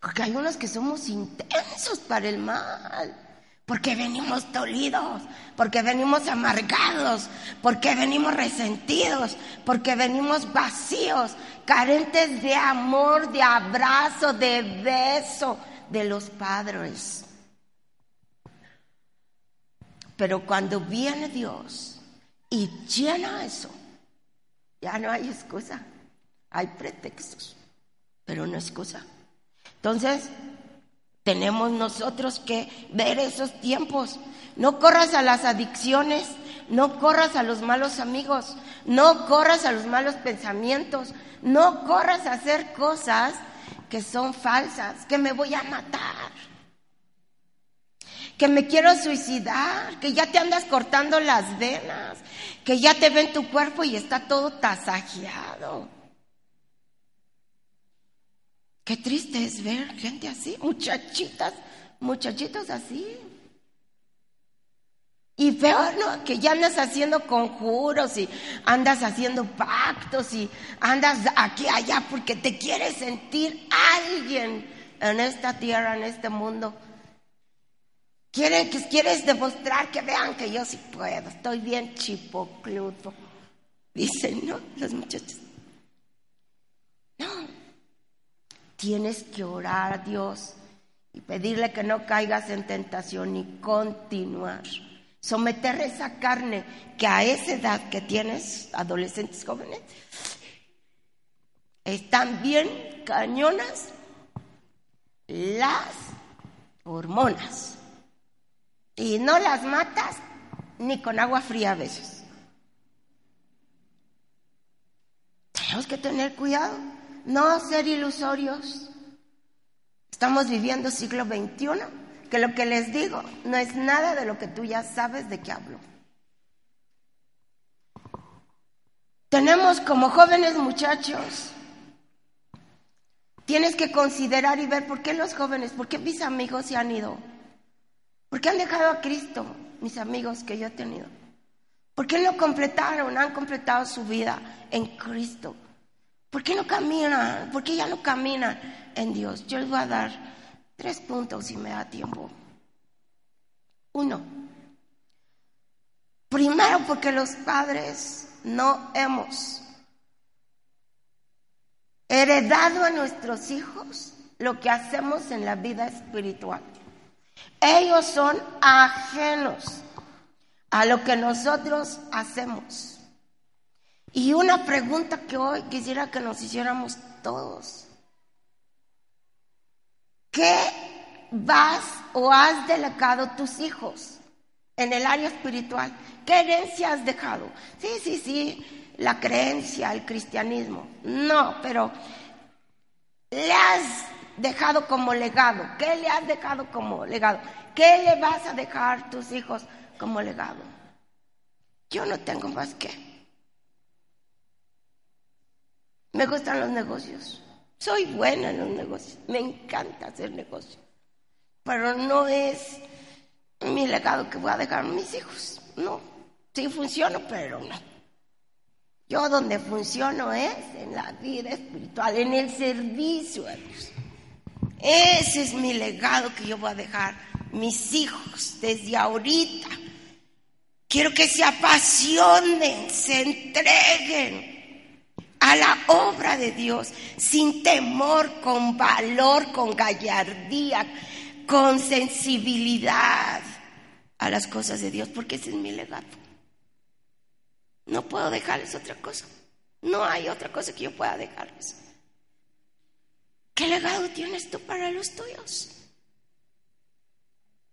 Porque hay unos que somos intensos para el mal porque venimos dolidos, porque venimos amargados, porque venimos resentidos, porque venimos vacíos, carentes de amor, de abrazo, de beso de los padres. Pero cuando viene Dios y llena eso, ya no hay excusa, hay pretextos, pero no excusa. Entonces, tenemos nosotros que ver esos tiempos. No corras a las adicciones, no corras a los malos amigos, no corras a los malos pensamientos, no corras a hacer cosas que son falsas, que me voy a matar, que me quiero suicidar, que ya te andas cortando las venas, que ya te ven tu cuerpo y está todo tasajeado. Qué triste es ver gente así, muchachitas, muchachitos así. Y peor, ¿no? Que ya andas haciendo conjuros y andas haciendo pactos y andas aquí, allá, porque te quieres sentir alguien en esta tierra, en este mundo. Quieren, que quieres demostrar que vean que yo sí puedo, estoy bien chipocludo. Dicen, ¿no? Los muchachos. No, tienes que orar a Dios y pedirle que no caigas en tentación y continuar. Someter esa carne que a esa edad que tienes, adolescentes jóvenes, están bien cañonas las hormonas. Y no las matas ni con agua fría a veces. Tenemos que tener cuidado no ser ilusorios. Estamos viviendo siglo XXI, que lo que les digo no es nada de lo que tú ya sabes de qué hablo. Tenemos como jóvenes muchachos, tienes que considerar y ver por qué los jóvenes, por qué mis amigos se han ido, por qué han dejado a Cristo, mis amigos que yo he tenido, por qué no completaron, han completado su vida en Cristo. ¿Por qué no caminan? ¿Por qué ya no caminan en Dios? Yo les voy a dar tres puntos si me da tiempo. Uno, primero porque los padres no hemos heredado a nuestros hijos lo que hacemos en la vida espiritual. Ellos son ajenos a lo que nosotros hacemos. Y una pregunta que hoy quisiera que nos hiciéramos todos. ¿Qué vas o has delegado tus hijos en el área espiritual? ¿Qué herencia has dejado? Sí, sí, sí, la creencia, el cristianismo. No, pero le has dejado como legado. ¿Qué le has dejado como legado? ¿Qué le vas a dejar tus hijos como legado? Yo no tengo más que. Me gustan los negocios. Soy buena en los negocios. Me encanta hacer negocios. Pero no es mi legado que voy a dejar a mis hijos. No. Sí funciono, pero no. Yo donde funciono es en la vida espiritual, en el servicio a Dios. Ese es mi legado que yo voy a dejar mis hijos desde ahorita. Quiero que se apasionen, se entreguen a la obra de Dios sin temor, con valor, con gallardía, con sensibilidad a las cosas de Dios, porque ese es mi legado. No puedo dejarles otra cosa. No hay otra cosa que yo pueda dejarles. ¿Qué legado tienes tú para los tuyos?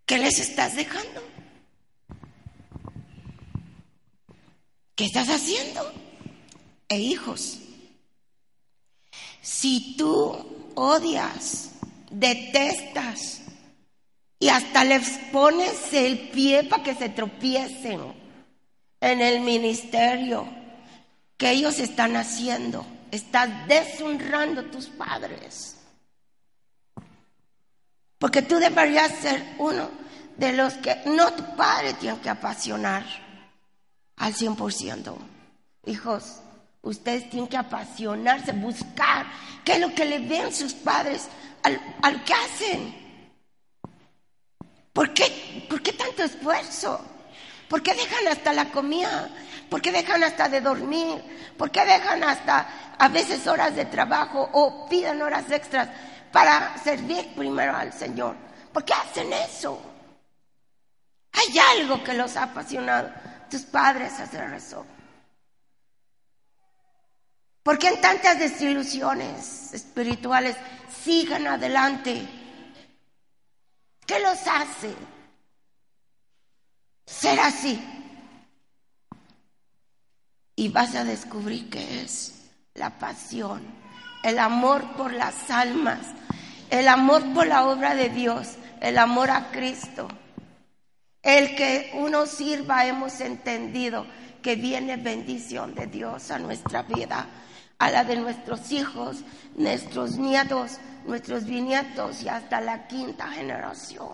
¿Qué les estás dejando? ¿Qué estás haciendo? E hijos, si tú odias, detestas y hasta les pones el pie para que se tropiecen en el ministerio que ellos están haciendo, estás deshonrando a tus padres. Porque tú deberías ser uno de los que, no tu padre tiene que apasionar al 100%. Hijos, ustedes tienen que apasionarse, buscar qué es lo que le ven sus padres al, al que hacen. ¿Por qué, ¿Por qué tanto esfuerzo? ¿Por qué dejan hasta la comida? ¿Por qué dejan hasta de dormir? ¿Por qué dejan hasta a veces horas de trabajo o piden horas extras para servir primero al Señor? ¿Por qué hacen eso? Hay algo que los ha apasionado tus padres hacer eso. ¿Por qué en tantas desilusiones espirituales sigan adelante? ¿Qué los hace ser así? Y vas a descubrir que es la pasión, el amor por las almas, el amor por la obra de Dios, el amor a Cristo. El que uno sirva hemos entendido que viene bendición de Dios a nuestra vida, a la de nuestros hijos, nuestros nietos, nuestros bisnietos y hasta la quinta generación.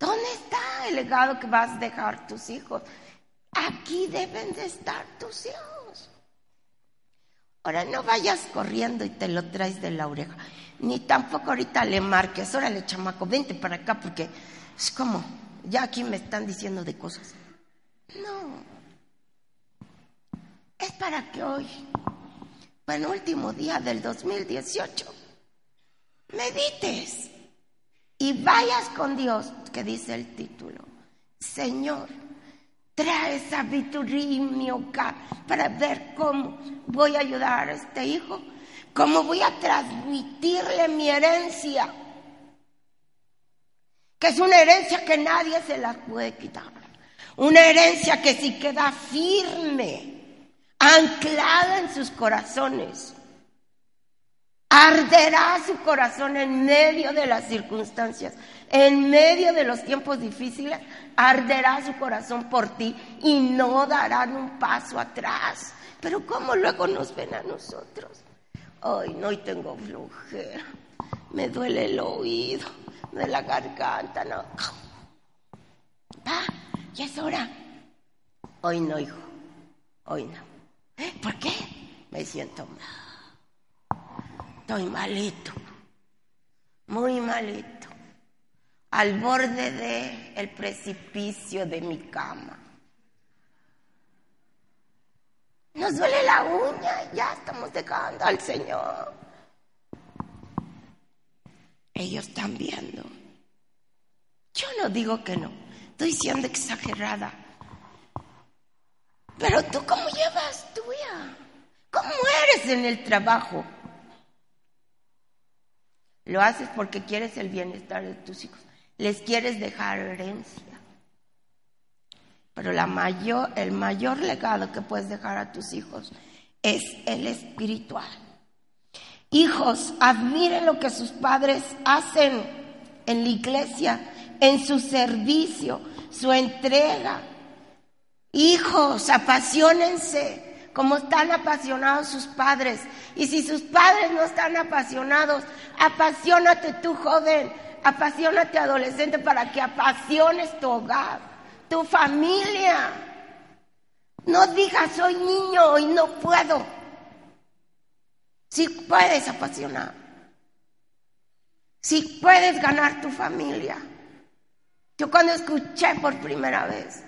¿Dónde está el legado que vas a dejar tus hijos? Aquí deben de estar tus hijos. Ahora no vayas corriendo y te lo traes de la oreja ni tampoco ahorita le marques, órale chamaco, vente para acá porque es como, ya aquí me están diciendo de cosas. No, es para que hoy, penúltimo día del 2018, medites y vayas con Dios, que dice el título. Señor, trae sabiduría en mi hogar para ver cómo voy a ayudar a este hijo ¿Cómo voy a transmitirle mi herencia? Que es una herencia que nadie se la puede quitar. Una herencia que si queda firme, anclada en sus corazones, arderá su corazón en medio de las circunstancias, en medio de los tiempos difíciles, arderá su corazón por ti y no darán un paso atrás. Pero ¿cómo luego nos ven a nosotros? Ay, no, hoy tengo flujera. Me duele el oído, de la garganta, no. Ah, ya es hora. Hoy no, hijo. Hoy no. ¿Por qué? Me siento mal. Estoy malito. Muy malito. Al borde de el precipicio de mi cama. Nos duele la uña, ya estamos dejando al Señor. Ellos están viendo. Yo no digo que no, estoy siendo exagerada. Pero tú cómo llevas tu vida, cómo eres en el trabajo. Lo haces porque quieres el bienestar de tus hijos, les quieres dejar herencia. Pero el mayor legado que puedes dejar a tus hijos es el espiritual. Hijos, admiren lo que sus padres hacen en la iglesia, en su servicio, su entrega. Hijos, apasionense como están apasionados sus padres. Y si sus padres no están apasionados, apasionate tú joven, apasionate adolescente para que apasiones tu hogar, tu familia. No digas soy niño y no puedo. Si puedes apasionar. Si puedes ganar tu familia. Yo cuando escuché por primera vez,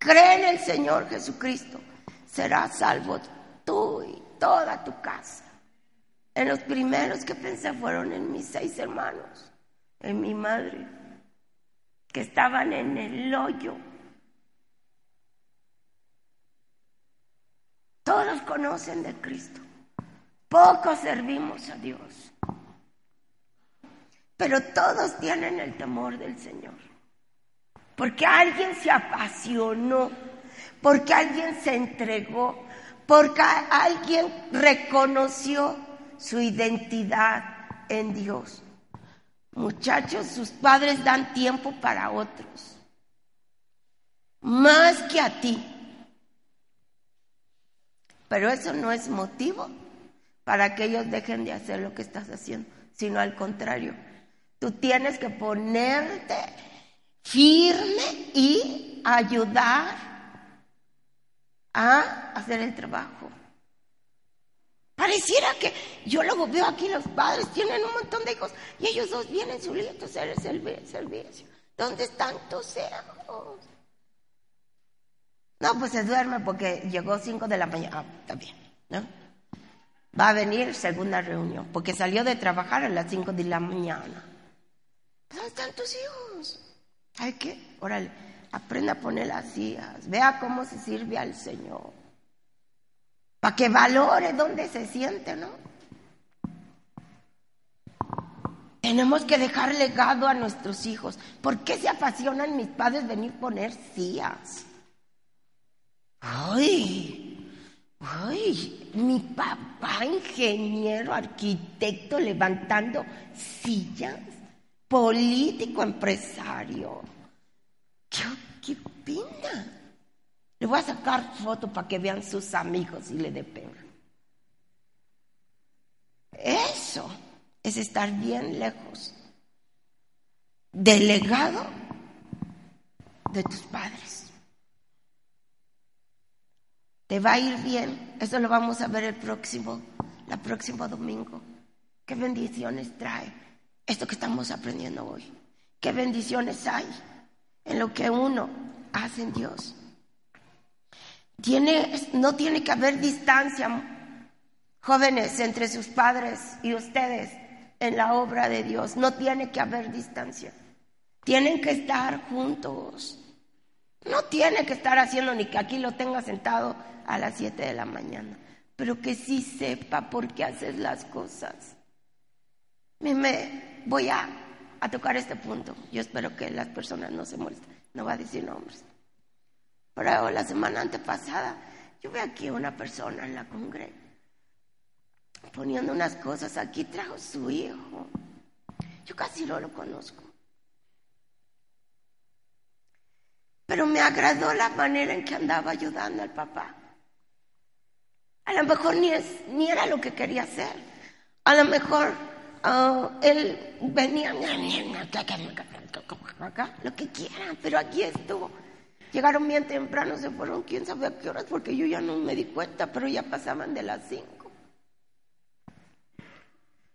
cree en el Señor Jesucristo, serás salvo tú y toda tu casa. En los primeros que pensé fueron en mis seis hermanos, en mi madre, que estaban en el hoyo. Todos conocen de Cristo. Pocos servimos a Dios. Pero todos tienen el temor del Señor. Porque alguien se apasionó, porque alguien se entregó, porque alguien reconoció su identidad en Dios. Muchachos, sus padres dan tiempo para otros, más que a ti. Pero eso no es motivo para que ellos dejen de hacer lo que estás haciendo, sino al contrario. Tú tienes que ponerte firme y ayudar a hacer el trabajo. Pareciera que yo luego veo aquí los padres tienen un montón de hijos y ellos dos vienen solitos a hacer el servicio. ¿Dónde están tus hijos? No, pues se duerme porque llegó cinco de la mañana. Ah, está bien, ¿no? Va a venir segunda reunión, porque salió de trabajar a las 5 de la mañana. ¿Dónde están tus hijos? Hay que, órale, aprenda a poner las sillas, vea cómo se sirve al Señor, para que valore dónde se siente, ¿no? Tenemos que dejar legado a nuestros hijos. ¿Por qué se apasionan mis padres venir poner sillas? Ay, Ay, mi papá, ingeniero, arquitecto, levantando sillas, político, empresario. ¿Qué, qué Le voy a sacar foto para que vean sus amigos y le dé pena. Eso es estar bien lejos del legado de tus padres te va a ir bien. Eso lo vamos a ver el próximo, la próximo domingo. ¿Qué bendiciones trae esto que estamos aprendiendo hoy? ¿Qué bendiciones hay en lo que uno hace en Dios? No tiene que haber distancia, jóvenes, entre sus padres y ustedes en la obra de Dios. No tiene que haber distancia. Tienen que estar juntos. No tiene que estar haciendo ni que aquí lo tenga sentado a las 7 de la mañana, pero que sí sepa por qué haces las cosas. Me, voy a, tocar este punto. Yo espero que las personas no se molesten. No va a decir nombres. Pero la semana antepasada, yo vi aquí una persona en la congre poniendo unas cosas aquí, trajo su hijo. Yo casi no lo conozco. Pero me agradó la manera en que andaba ayudando al papá. A lo mejor ni, es, ni era lo que quería hacer. A lo mejor ah, él venía, lo que quiera, pero aquí estuvo. Llegaron bien temprano, se fueron quién sabe a qué horas, porque yo ya no me di cuenta, pero ya pasaban de las cinco.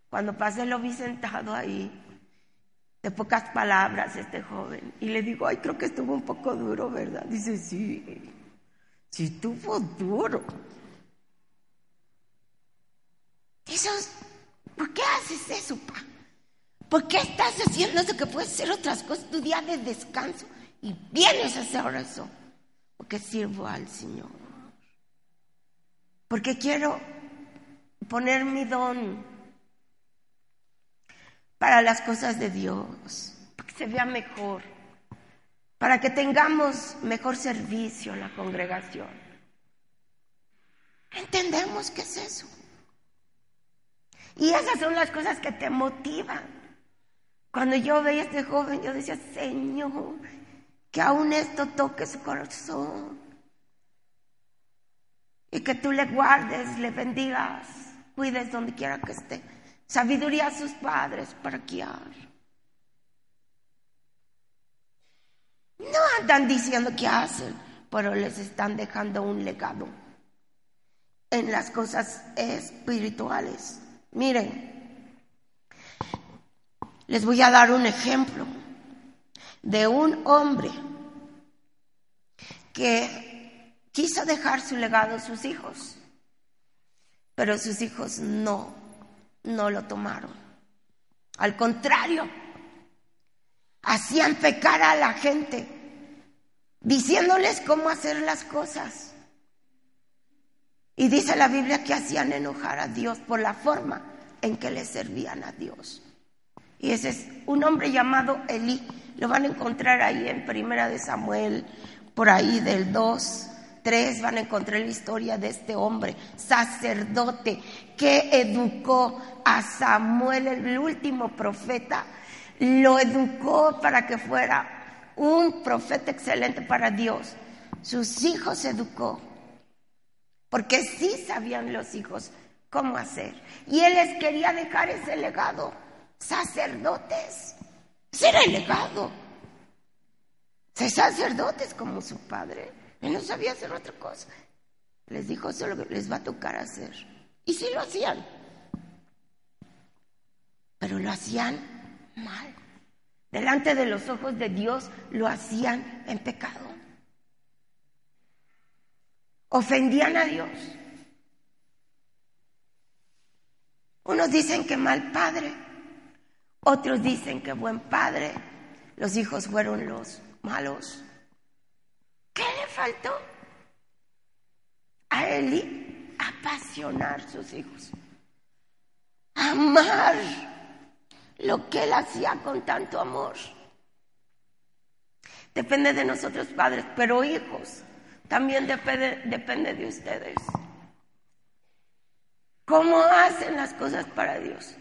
Cuando pasé lo vi sentado ahí, de pocas palabras este joven, y le digo, ay, creo que estuvo un poco duro, ¿verdad? Dice, sí, sí estuvo duro. ¿Por qué haces eso, pa? ¿Por qué estás haciendo eso que puedes hacer otras cosas, tu día de descanso? Y vienes a hacer eso. Porque sirvo al Señor. Porque quiero poner mi don para las cosas de Dios. Para que se vea mejor. Para que tengamos mejor servicio en la congregación. Entendemos qué es eso. Y esas son las cosas que te motivan. Cuando yo veía a este joven, yo decía, Señor, que aún esto toque su corazón. Y que tú le guardes, le bendigas, cuides donde quiera que esté. Sabiduría a sus padres para guiar. No andan diciendo qué hacen, pero les están dejando un legado en las cosas espirituales. Miren, les voy a dar un ejemplo de un hombre que quiso dejar su legado a sus hijos, pero sus hijos no, no lo tomaron. Al contrario, hacían pecar a la gente, diciéndoles cómo hacer las cosas. Y dice la Biblia que hacían enojar a Dios por la forma en que le servían a Dios. Y ese es un hombre llamado Elí. Lo van a encontrar ahí en Primera de Samuel, por ahí del 2, 3, van a encontrar la historia de este hombre, sacerdote, que educó a Samuel, el último profeta, lo educó para que fuera un profeta excelente para Dios. Sus hijos educó, porque sí sabían los hijos cómo hacer. Y él les quería dejar ese legado sacerdotes. Ese era el legado. Ser sacerdotes como su padre. Él no sabía hacer otra cosa. Les dijo, eso lo que les va a tocar hacer. Y sí lo hacían. Pero lo hacían mal. Delante de los ojos de Dios lo hacían en pecado. Ofendían a Dios. Unos dicen que mal padre, otros dicen que buen padre, los hijos fueron los malos. ¿Qué le faltó? A Eli apasionar sus hijos, amar lo que él hacía con tanto amor. Depende de nosotros padres, pero hijos, también depende, depende de ustedes. ¿Cómo hacen las cosas para Dios?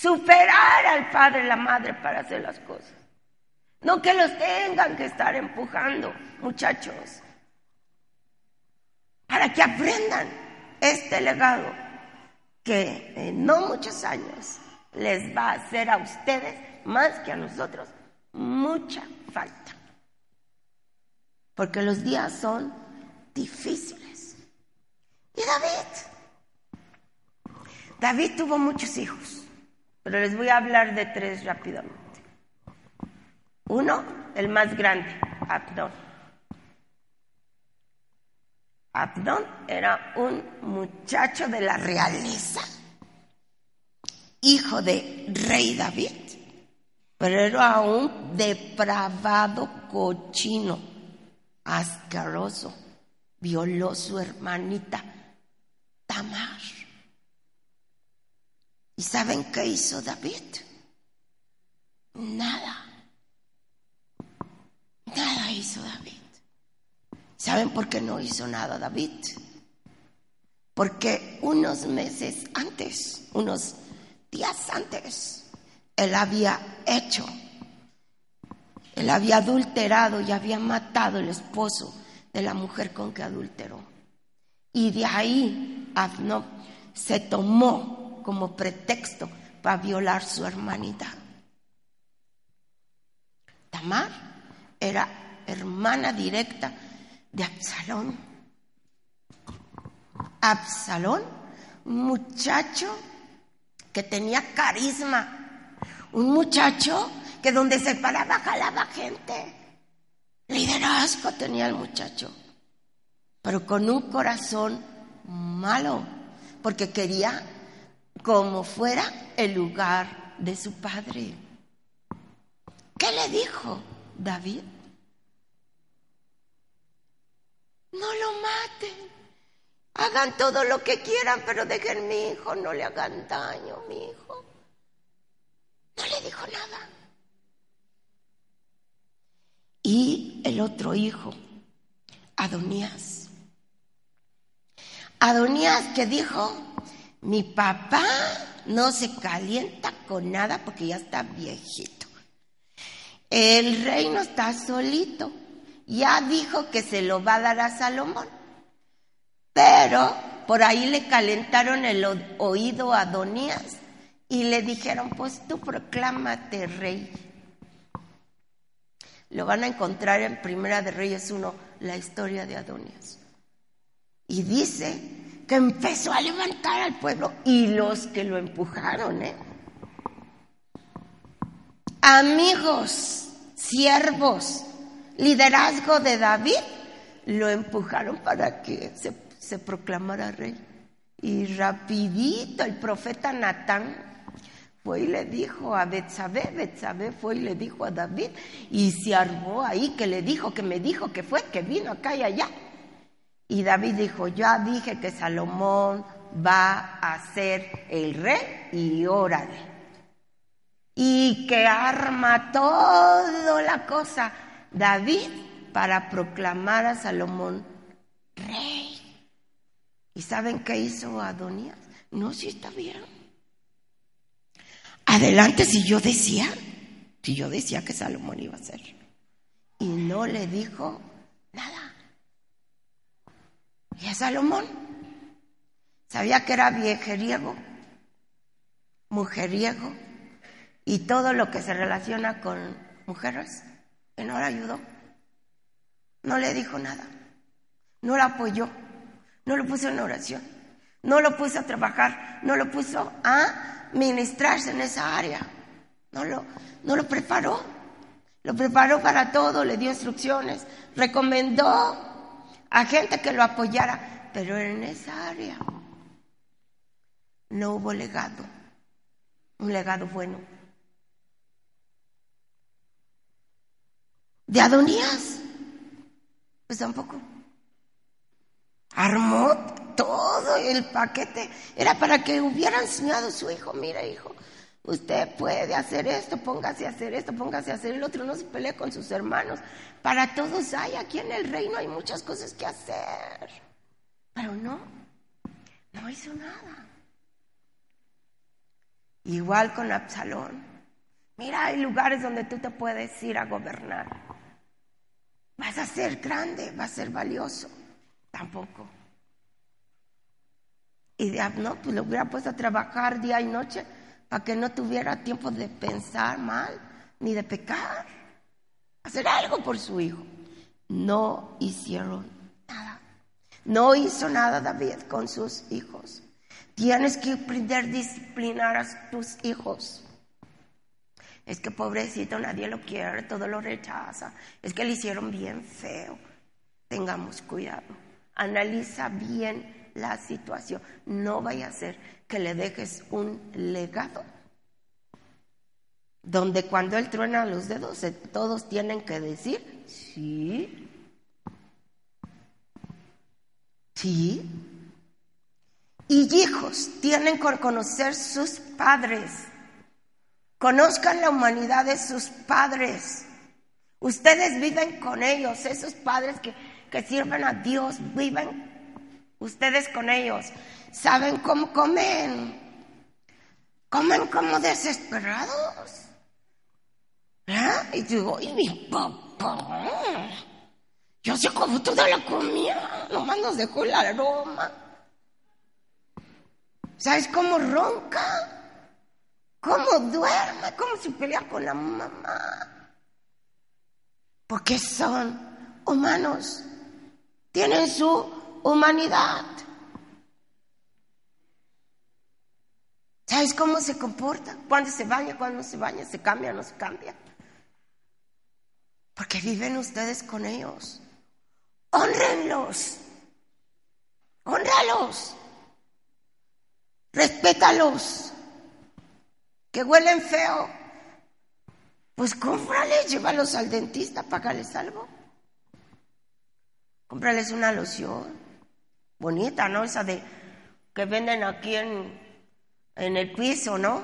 superar al padre y la madre para hacer las cosas. No que los tengan que estar empujando, muchachos, para que aprendan este legado que en no muchos años les va a hacer a ustedes más que a nosotros mucha falta. Porque los días son difíciles. Y David, David tuvo muchos hijos. Pero les voy a hablar de tres rápidamente. Uno, el más grande, Abdón. Abdón era un muchacho de la realeza, hijo de rey David, pero era un depravado cochino, asqueroso, violó su hermanita Tamar. ¿Y saben qué hizo David? Nada. Nada hizo David. ¿Saben por qué no hizo nada David? Porque unos meses antes, unos días antes, él había hecho, él había adulterado y había matado el esposo de la mujer con que adulteró. Y de ahí Abno se tomó como pretexto para violar su hermanita. Tamar era hermana directa de Absalón. Absalón, un muchacho que tenía carisma, un muchacho que donde se paraba jalaba gente. Liderazgo tenía el muchacho, pero con un corazón malo, porque quería como fuera el lugar de su padre. ¿Qué le dijo David? No lo maten. Hagan todo lo que quieran, pero dejen mi hijo, no le hagan daño, mi hijo. No le dijo nada. Y otro hijo, Adonías. Adonías que dijo, mi papá no se calienta con nada porque ya está viejito. El reino está solito. Ya dijo que se lo va a dar a Salomón. Pero por ahí le calentaron el oído a Adonías y le dijeron, pues tú proclámate rey. Lo van a encontrar en Primera de Reyes 1, la historia de Adonías. Y dice que empezó a levantar al pueblo y los que lo empujaron, ¿eh? Amigos, siervos, liderazgo de David, lo empujaron para que se, se proclamara rey. Y rapidito el profeta Natán fue y le dijo a Betsabé, Betsabé fue y le dijo a David, y se armó ahí que le dijo, que me dijo que fue, que vino acá y allá. Y David dijo, ya dije que Salomón va a ser el rey y órale. Y que arma toda la cosa David para proclamar a Salomón rey. ¿Y saben qué hizo Adonías? No, si está bien. Adelante si yo decía, si yo decía que Salomón iba a ser. Y no le dijo nada. Y a Salomón sabía que era viejeriego, mujeriego y todo lo que se relaciona con mujeres. Y no le ayudó. No le dijo nada. No lo apoyó. No lo puso en oración. No lo puso a trabajar. No lo puso a ministrarse en esa área. No lo, no lo preparó. Lo preparó para todo, le dio instrucciones, recomendó a gente que lo apoyara, pero en esa área no hubo legado, un legado bueno. De Adonías, pues tampoco. Armó todo el paquete. Era para que hubiera enseñado a su hijo, mira hijo, usted puede hacer esto, póngase a hacer esto, póngase a hacer el otro, no se pelee con sus hermanos. Para todos hay, aquí en el reino hay muchas cosas que hacer. Pero no, no hizo nada. Igual con Absalón. Mira, hay lugares donde tú te puedes ir a gobernar. Vas a ser grande, vas a ser valioso. Tampoco. Y no, pues lo hubiera puesto a trabajar día y noche para que no tuviera tiempo de pensar mal ni de pecar. Hacer algo por su hijo. No hicieron nada. No hizo nada David con sus hijos. Tienes que aprender a disciplinar a tus hijos. Es que pobrecito nadie lo quiere, todo lo rechaza. Es que le hicieron bien feo. Tengamos cuidado analiza bien la situación. No vaya a ser que le dejes un legado donde cuando él truena los dedos todos tienen que decir, sí, sí. Y hijos tienen que conocer sus padres. Conozcan la humanidad de sus padres. Ustedes viven con ellos, esos padres que que sirven a Dios, viven ustedes con ellos, saben cómo comen, comen como desesperados. Y digo, y mi papá, yo sé cómo toda la comida, nomás nos dejó el aroma. ¿Sabes cómo ronca? ¿Cómo duerme? ¿Cómo se pelea con la mamá? Porque son humanos tienen su humanidad. ¿Sabes cómo se comporta? Cuando se baña, cuando no se baña, se cambia, no se cambia. Porque viven ustedes con ellos. Honrenlos. Honralos. Respétalos. que huelen feo, pues cómprales, llévalos al dentista, págales algo. Cómprales una loción bonita, ¿no? Esa de que venden aquí en, en el piso, ¿no?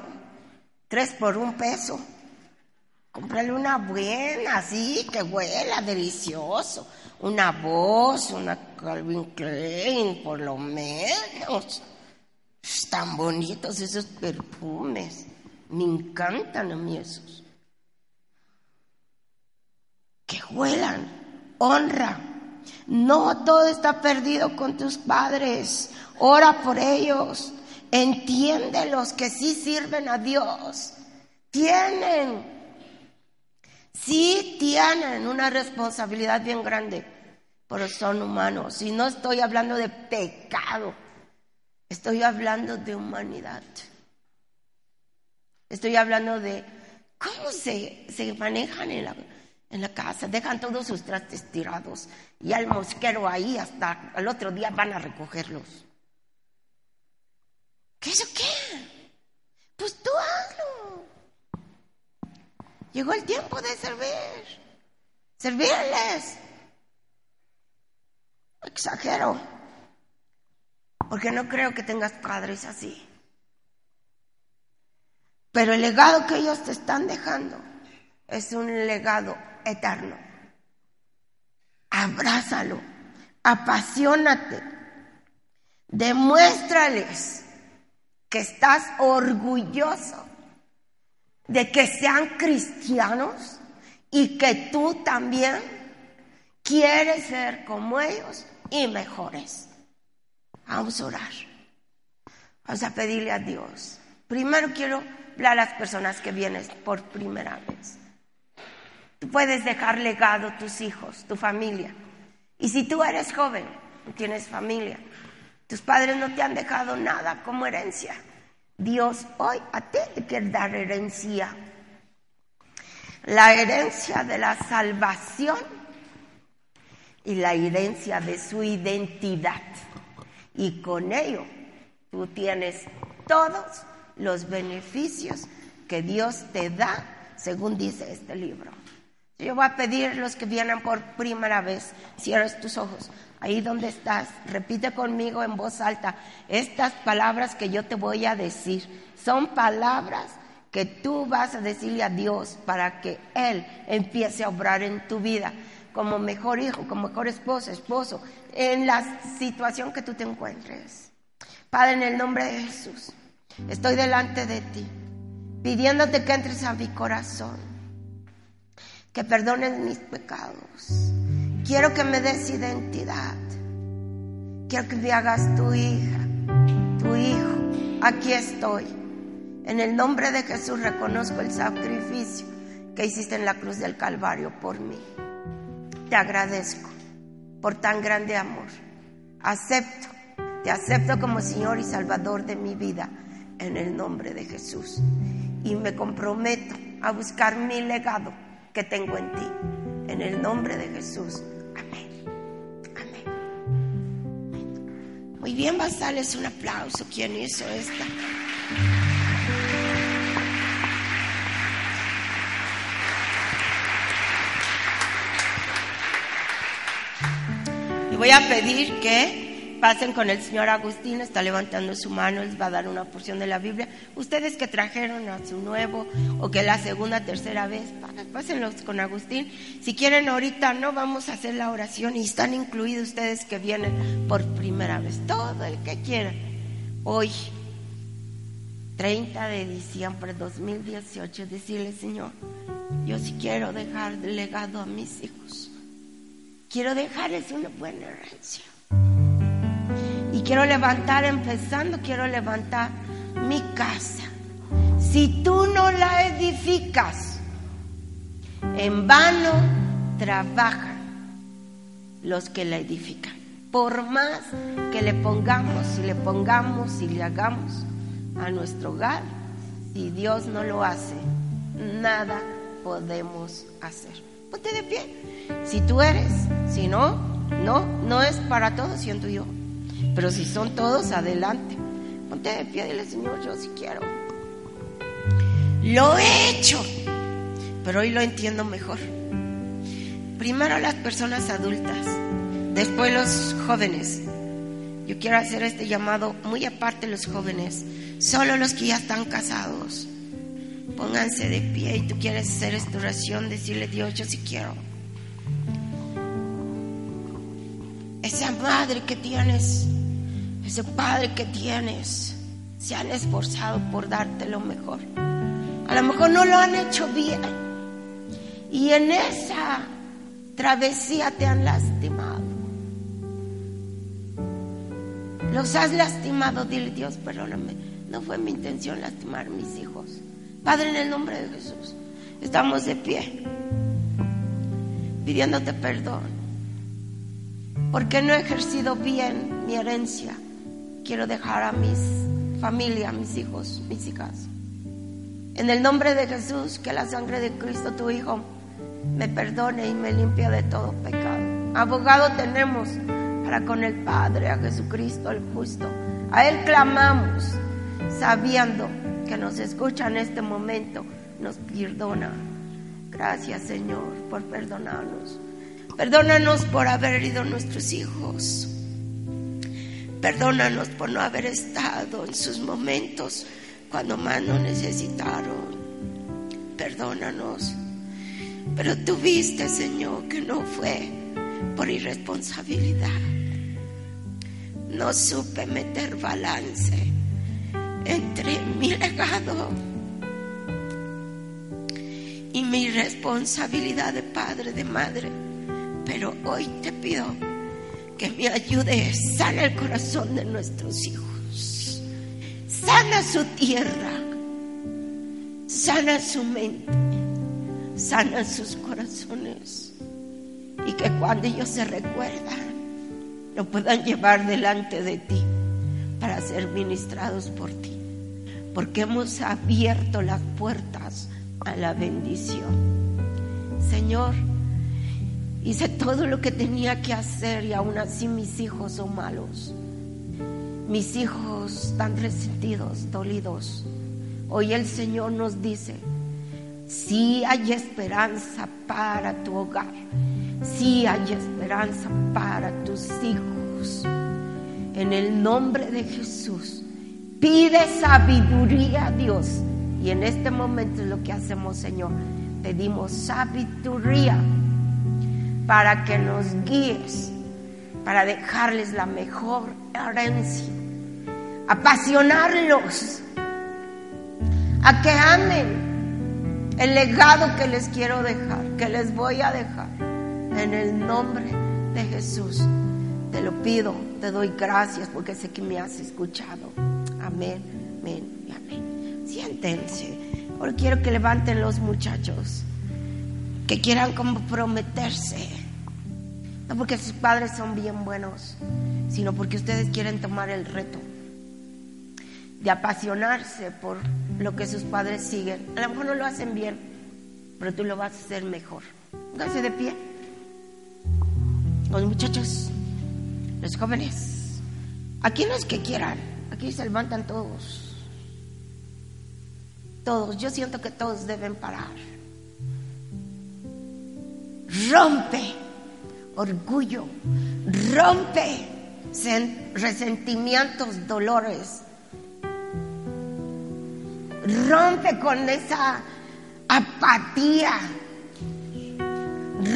Tres por un peso. Cómprale una buena, así, que huela delicioso. Una voz, una Calvin Klein, por lo menos. Están bonitos esos perfumes. Me encantan a mí esos. Que huelan. Honra. No todo está perdido con tus padres. Ora por ellos. Entiéndelos que sí sirven a Dios. Tienen sí tienen una responsabilidad bien grande, pero son humanos. Y no estoy hablando de pecado, estoy hablando de humanidad. Estoy hablando de cómo se, se manejan en la, en la casa, dejan todos sus trastes tirados y al mosquero ahí hasta el otro día van a recogerlos. ¿Qué es eso qué? Pues tú hazlo. Llegó el tiempo de servir, servirles. Exagero, porque no creo que tengas padres así. Pero el legado que ellos te están dejando es un legado eterno. Abrázalo, apasionate, demuéstrales que estás orgulloso de que sean cristianos y que tú también quieres ser como ellos y mejores. Vamos a orar. Vamos a pedirle a Dios. Primero quiero hablar a las personas que vienen por primera vez. Tú puedes dejar legado tus hijos, tu familia. Y si tú eres joven, tienes familia, tus padres no te han dejado nada como herencia. Dios hoy a ti te quiere dar herencia. La herencia de la salvación y la herencia de su identidad. Y con ello tú tienes todos los beneficios que Dios te da, según dice este libro. Yo voy a pedir a los que vienen por primera vez, cierres tus ojos, ahí donde estás, repite conmigo en voz alta, estas palabras que yo te voy a decir. Son palabras que tú vas a decirle a Dios para que Él empiece a obrar en tu vida como mejor hijo, como mejor esposo, esposo, en la situación que tú te encuentres. Padre, en el nombre de Jesús, estoy delante de ti, pidiéndote que entres a mi corazón, que perdones mis pecados Quiero que me des identidad. Quiero que me hagas tu hija, tu hijo. Aquí estoy. En el nombre de Jesús reconozco el sacrificio que hiciste en la cruz del Calvario por mí. Te agradezco por tan grande amor. Acepto, te acepto como Señor y Salvador de mi vida en el nombre de Jesús. Y me comprometo a buscar mi legado que tengo en ti. En el nombre de Jesús. Muy bien, vas a un aplauso. ¿Quién hizo esta? Y voy a pedir que pasen con el señor Agustín, está levantando su mano, les va a dar una porción de la Biblia. Ustedes que trajeron a su nuevo o que la segunda, tercera vez, pásenlos con Agustín. Si quieren ahorita no, vamos a hacer la oración y están incluidos ustedes que vienen por primera vez, todo el que quiera. Hoy, 30 de diciembre de 2018, decirle, Señor, yo sí quiero dejar legado a mis hijos. Quiero dejarles una buena herencia. Quiero levantar, empezando, quiero levantar mi casa. Si tú no la edificas, en vano trabajan los que la edifican. Por más que le pongamos y le pongamos y le hagamos a nuestro hogar, si Dios no lo hace, nada podemos hacer. Ponte de pie. Si tú eres, si no, no, no es para todos, siento yo. Pero si son todos, adelante. Ponte de pie, dile, Señor, yo sí quiero. Lo he hecho, pero hoy lo entiendo mejor. Primero las personas adultas, después los jóvenes. Yo quiero hacer este llamado muy aparte los jóvenes, solo los que ya están casados. Pónganse de pie y tú quieres hacer esta oración, decirle Dios, yo sí quiero. Esa madre que tienes, ese padre que tienes, se han esforzado por darte lo mejor. A lo mejor no lo han hecho bien. Y en esa travesía te han lastimado. Los has lastimado, dile Dios, perdóname. No fue mi intención lastimar a mis hijos. Padre, en el nombre de Jesús, estamos de pie, pidiéndote perdón, porque no he ejercido bien mi herencia. Quiero dejar a mis familia, a mis hijos, mis hijas. En el nombre de Jesús, que la sangre de Cristo, tu Hijo, me perdone y me limpie de todo pecado. Abogado tenemos para con el Padre, a Jesucristo el justo. A Él clamamos, sabiendo que nos escucha en este momento, nos perdona. Gracias Señor por perdonarnos. Perdónanos por haber herido a nuestros hijos. Perdónanos por no haber estado en sus momentos cuando más nos necesitaron. Perdónanos. Pero tú viste, Señor, que no fue por irresponsabilidad. No supe meter balance entre mi legado y mi responsabilidad de padre, de madre. Pero hoy te pido que me ayude, sana el corazón de nuestros hijos, sana su tierra, sana su mente, sana sus corazones. Y que cuando ellos se recuerdan lo puedan llevar delante de ti para ser ministrados por ti, porque hemos abierto las puertas a la bendición. Señor, hice todo lo que tenía que hacer y aún así mis hijos son malos. Mis hijos están resentidos, dolidos. Hoy el Señor nos dice, si hay esperanza para tu hogar, si hay esperanza para tus hijos. En el nombre de Jesús, pide sabiduría a Dios. Y en este momento es lo que hacemos, Señor. Pedimos sabiduría para que nos guíes, para dejarles la mejor herencia, apasionarlos, a que amen el legado que les quiero dejar, que les voy a dejar. En el nombre de Jesús te lo pido, te doy gracias porque sé que me has escuchado. Amén, amén amén. Siéntense. Ahora quiero que levanten los muchachos que quieran comprometerse. No porque sus padres son bien buenos, sino porque ustedes quieren tomar el reto de apasionarse por lo que sus padres siguen. A lo mejor no lo hacen bien, pero tú lo vas a hacer mejor. Pónganse de pie. Los muchachos, los jóvenes, aquí no es que quieran, aquí se levantan todos. Todos, yo siento que todos deben parar. Rompe orgullo, rompe resentimientos, dolores. Rompe con esa apatía.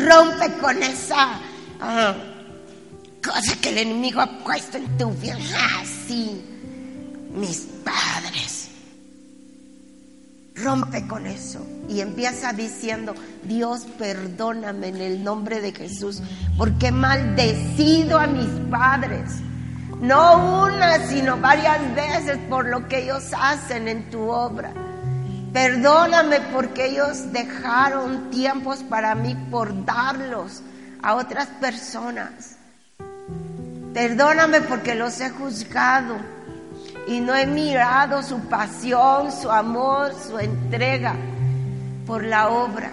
Rompe con esa ah, cosa que el enemigo ha puesto en tu vida. Así, mis padres. Rompe con eso y empieza diciendo, Dios perdóname en el nombre de Jesús, porque he maldecido a mis padres. No una, sino varias veces por lo que ellos hacen en tu obra. Perdóname porque ellos dejaron tiempos para mí por darlos a otras personas. Perdóname porque los he juzgado y no he mirado su pasión, su amor, su entrega por la obra.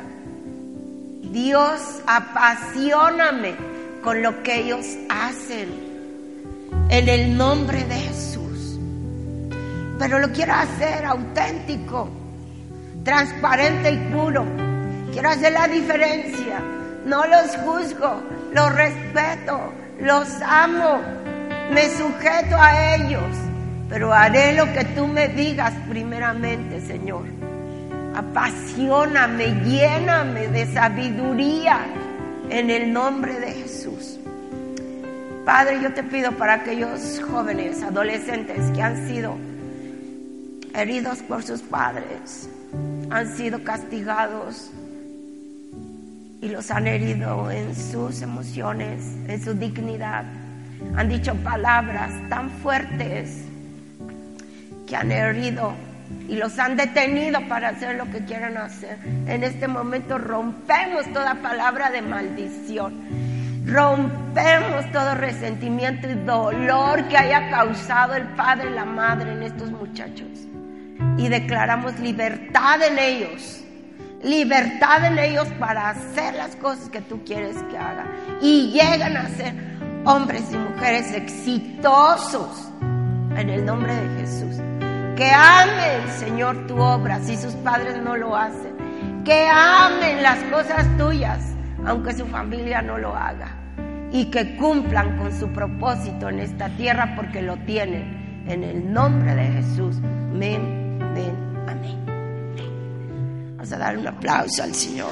Dios, apasioname con lo que ellos hacen en el nombre de Jesús. Pero lo quiero hacer auténtico. transparente y puro. Quiero hacer la diferencia. No los juzgo, los respeto, los amo, me sujeto a ellos, pero haré lo que tú me digas primeramente, Señor. Apasioname, lléname de sabiduría en el nombre de Jesús. Padre, yo te pido para aquellos jóvenes, adolescentes que han sido heridos por sus padres, han sido castigados y los han herido en sus emociones, en su dignidad. Han dicho palabras tan fuertes que han herido y los han detenido para hacer lo que quieran hacer. En este momento rompemos toda palabra de maldición. Rompemos todo resentimiento y dolor que haya causado el padre y la madre en estos muchachos. Y declaramos libertad en ellos libertad en ellos para hacer las cosas que tú quieres que hagan. Y llegan a ser hombres y mujeres exitosos en el nombre de Jesús. Que amen, Señor, tu obra si sus padres no lo hacen. Que amen las cosas tuyas, aunque su familia no lo haga. Y que cumplan con su propósito en esta tierra porque lo tienen. En el nombre de Jesús. Amén, amén, amén a dar un aplauso al Señor.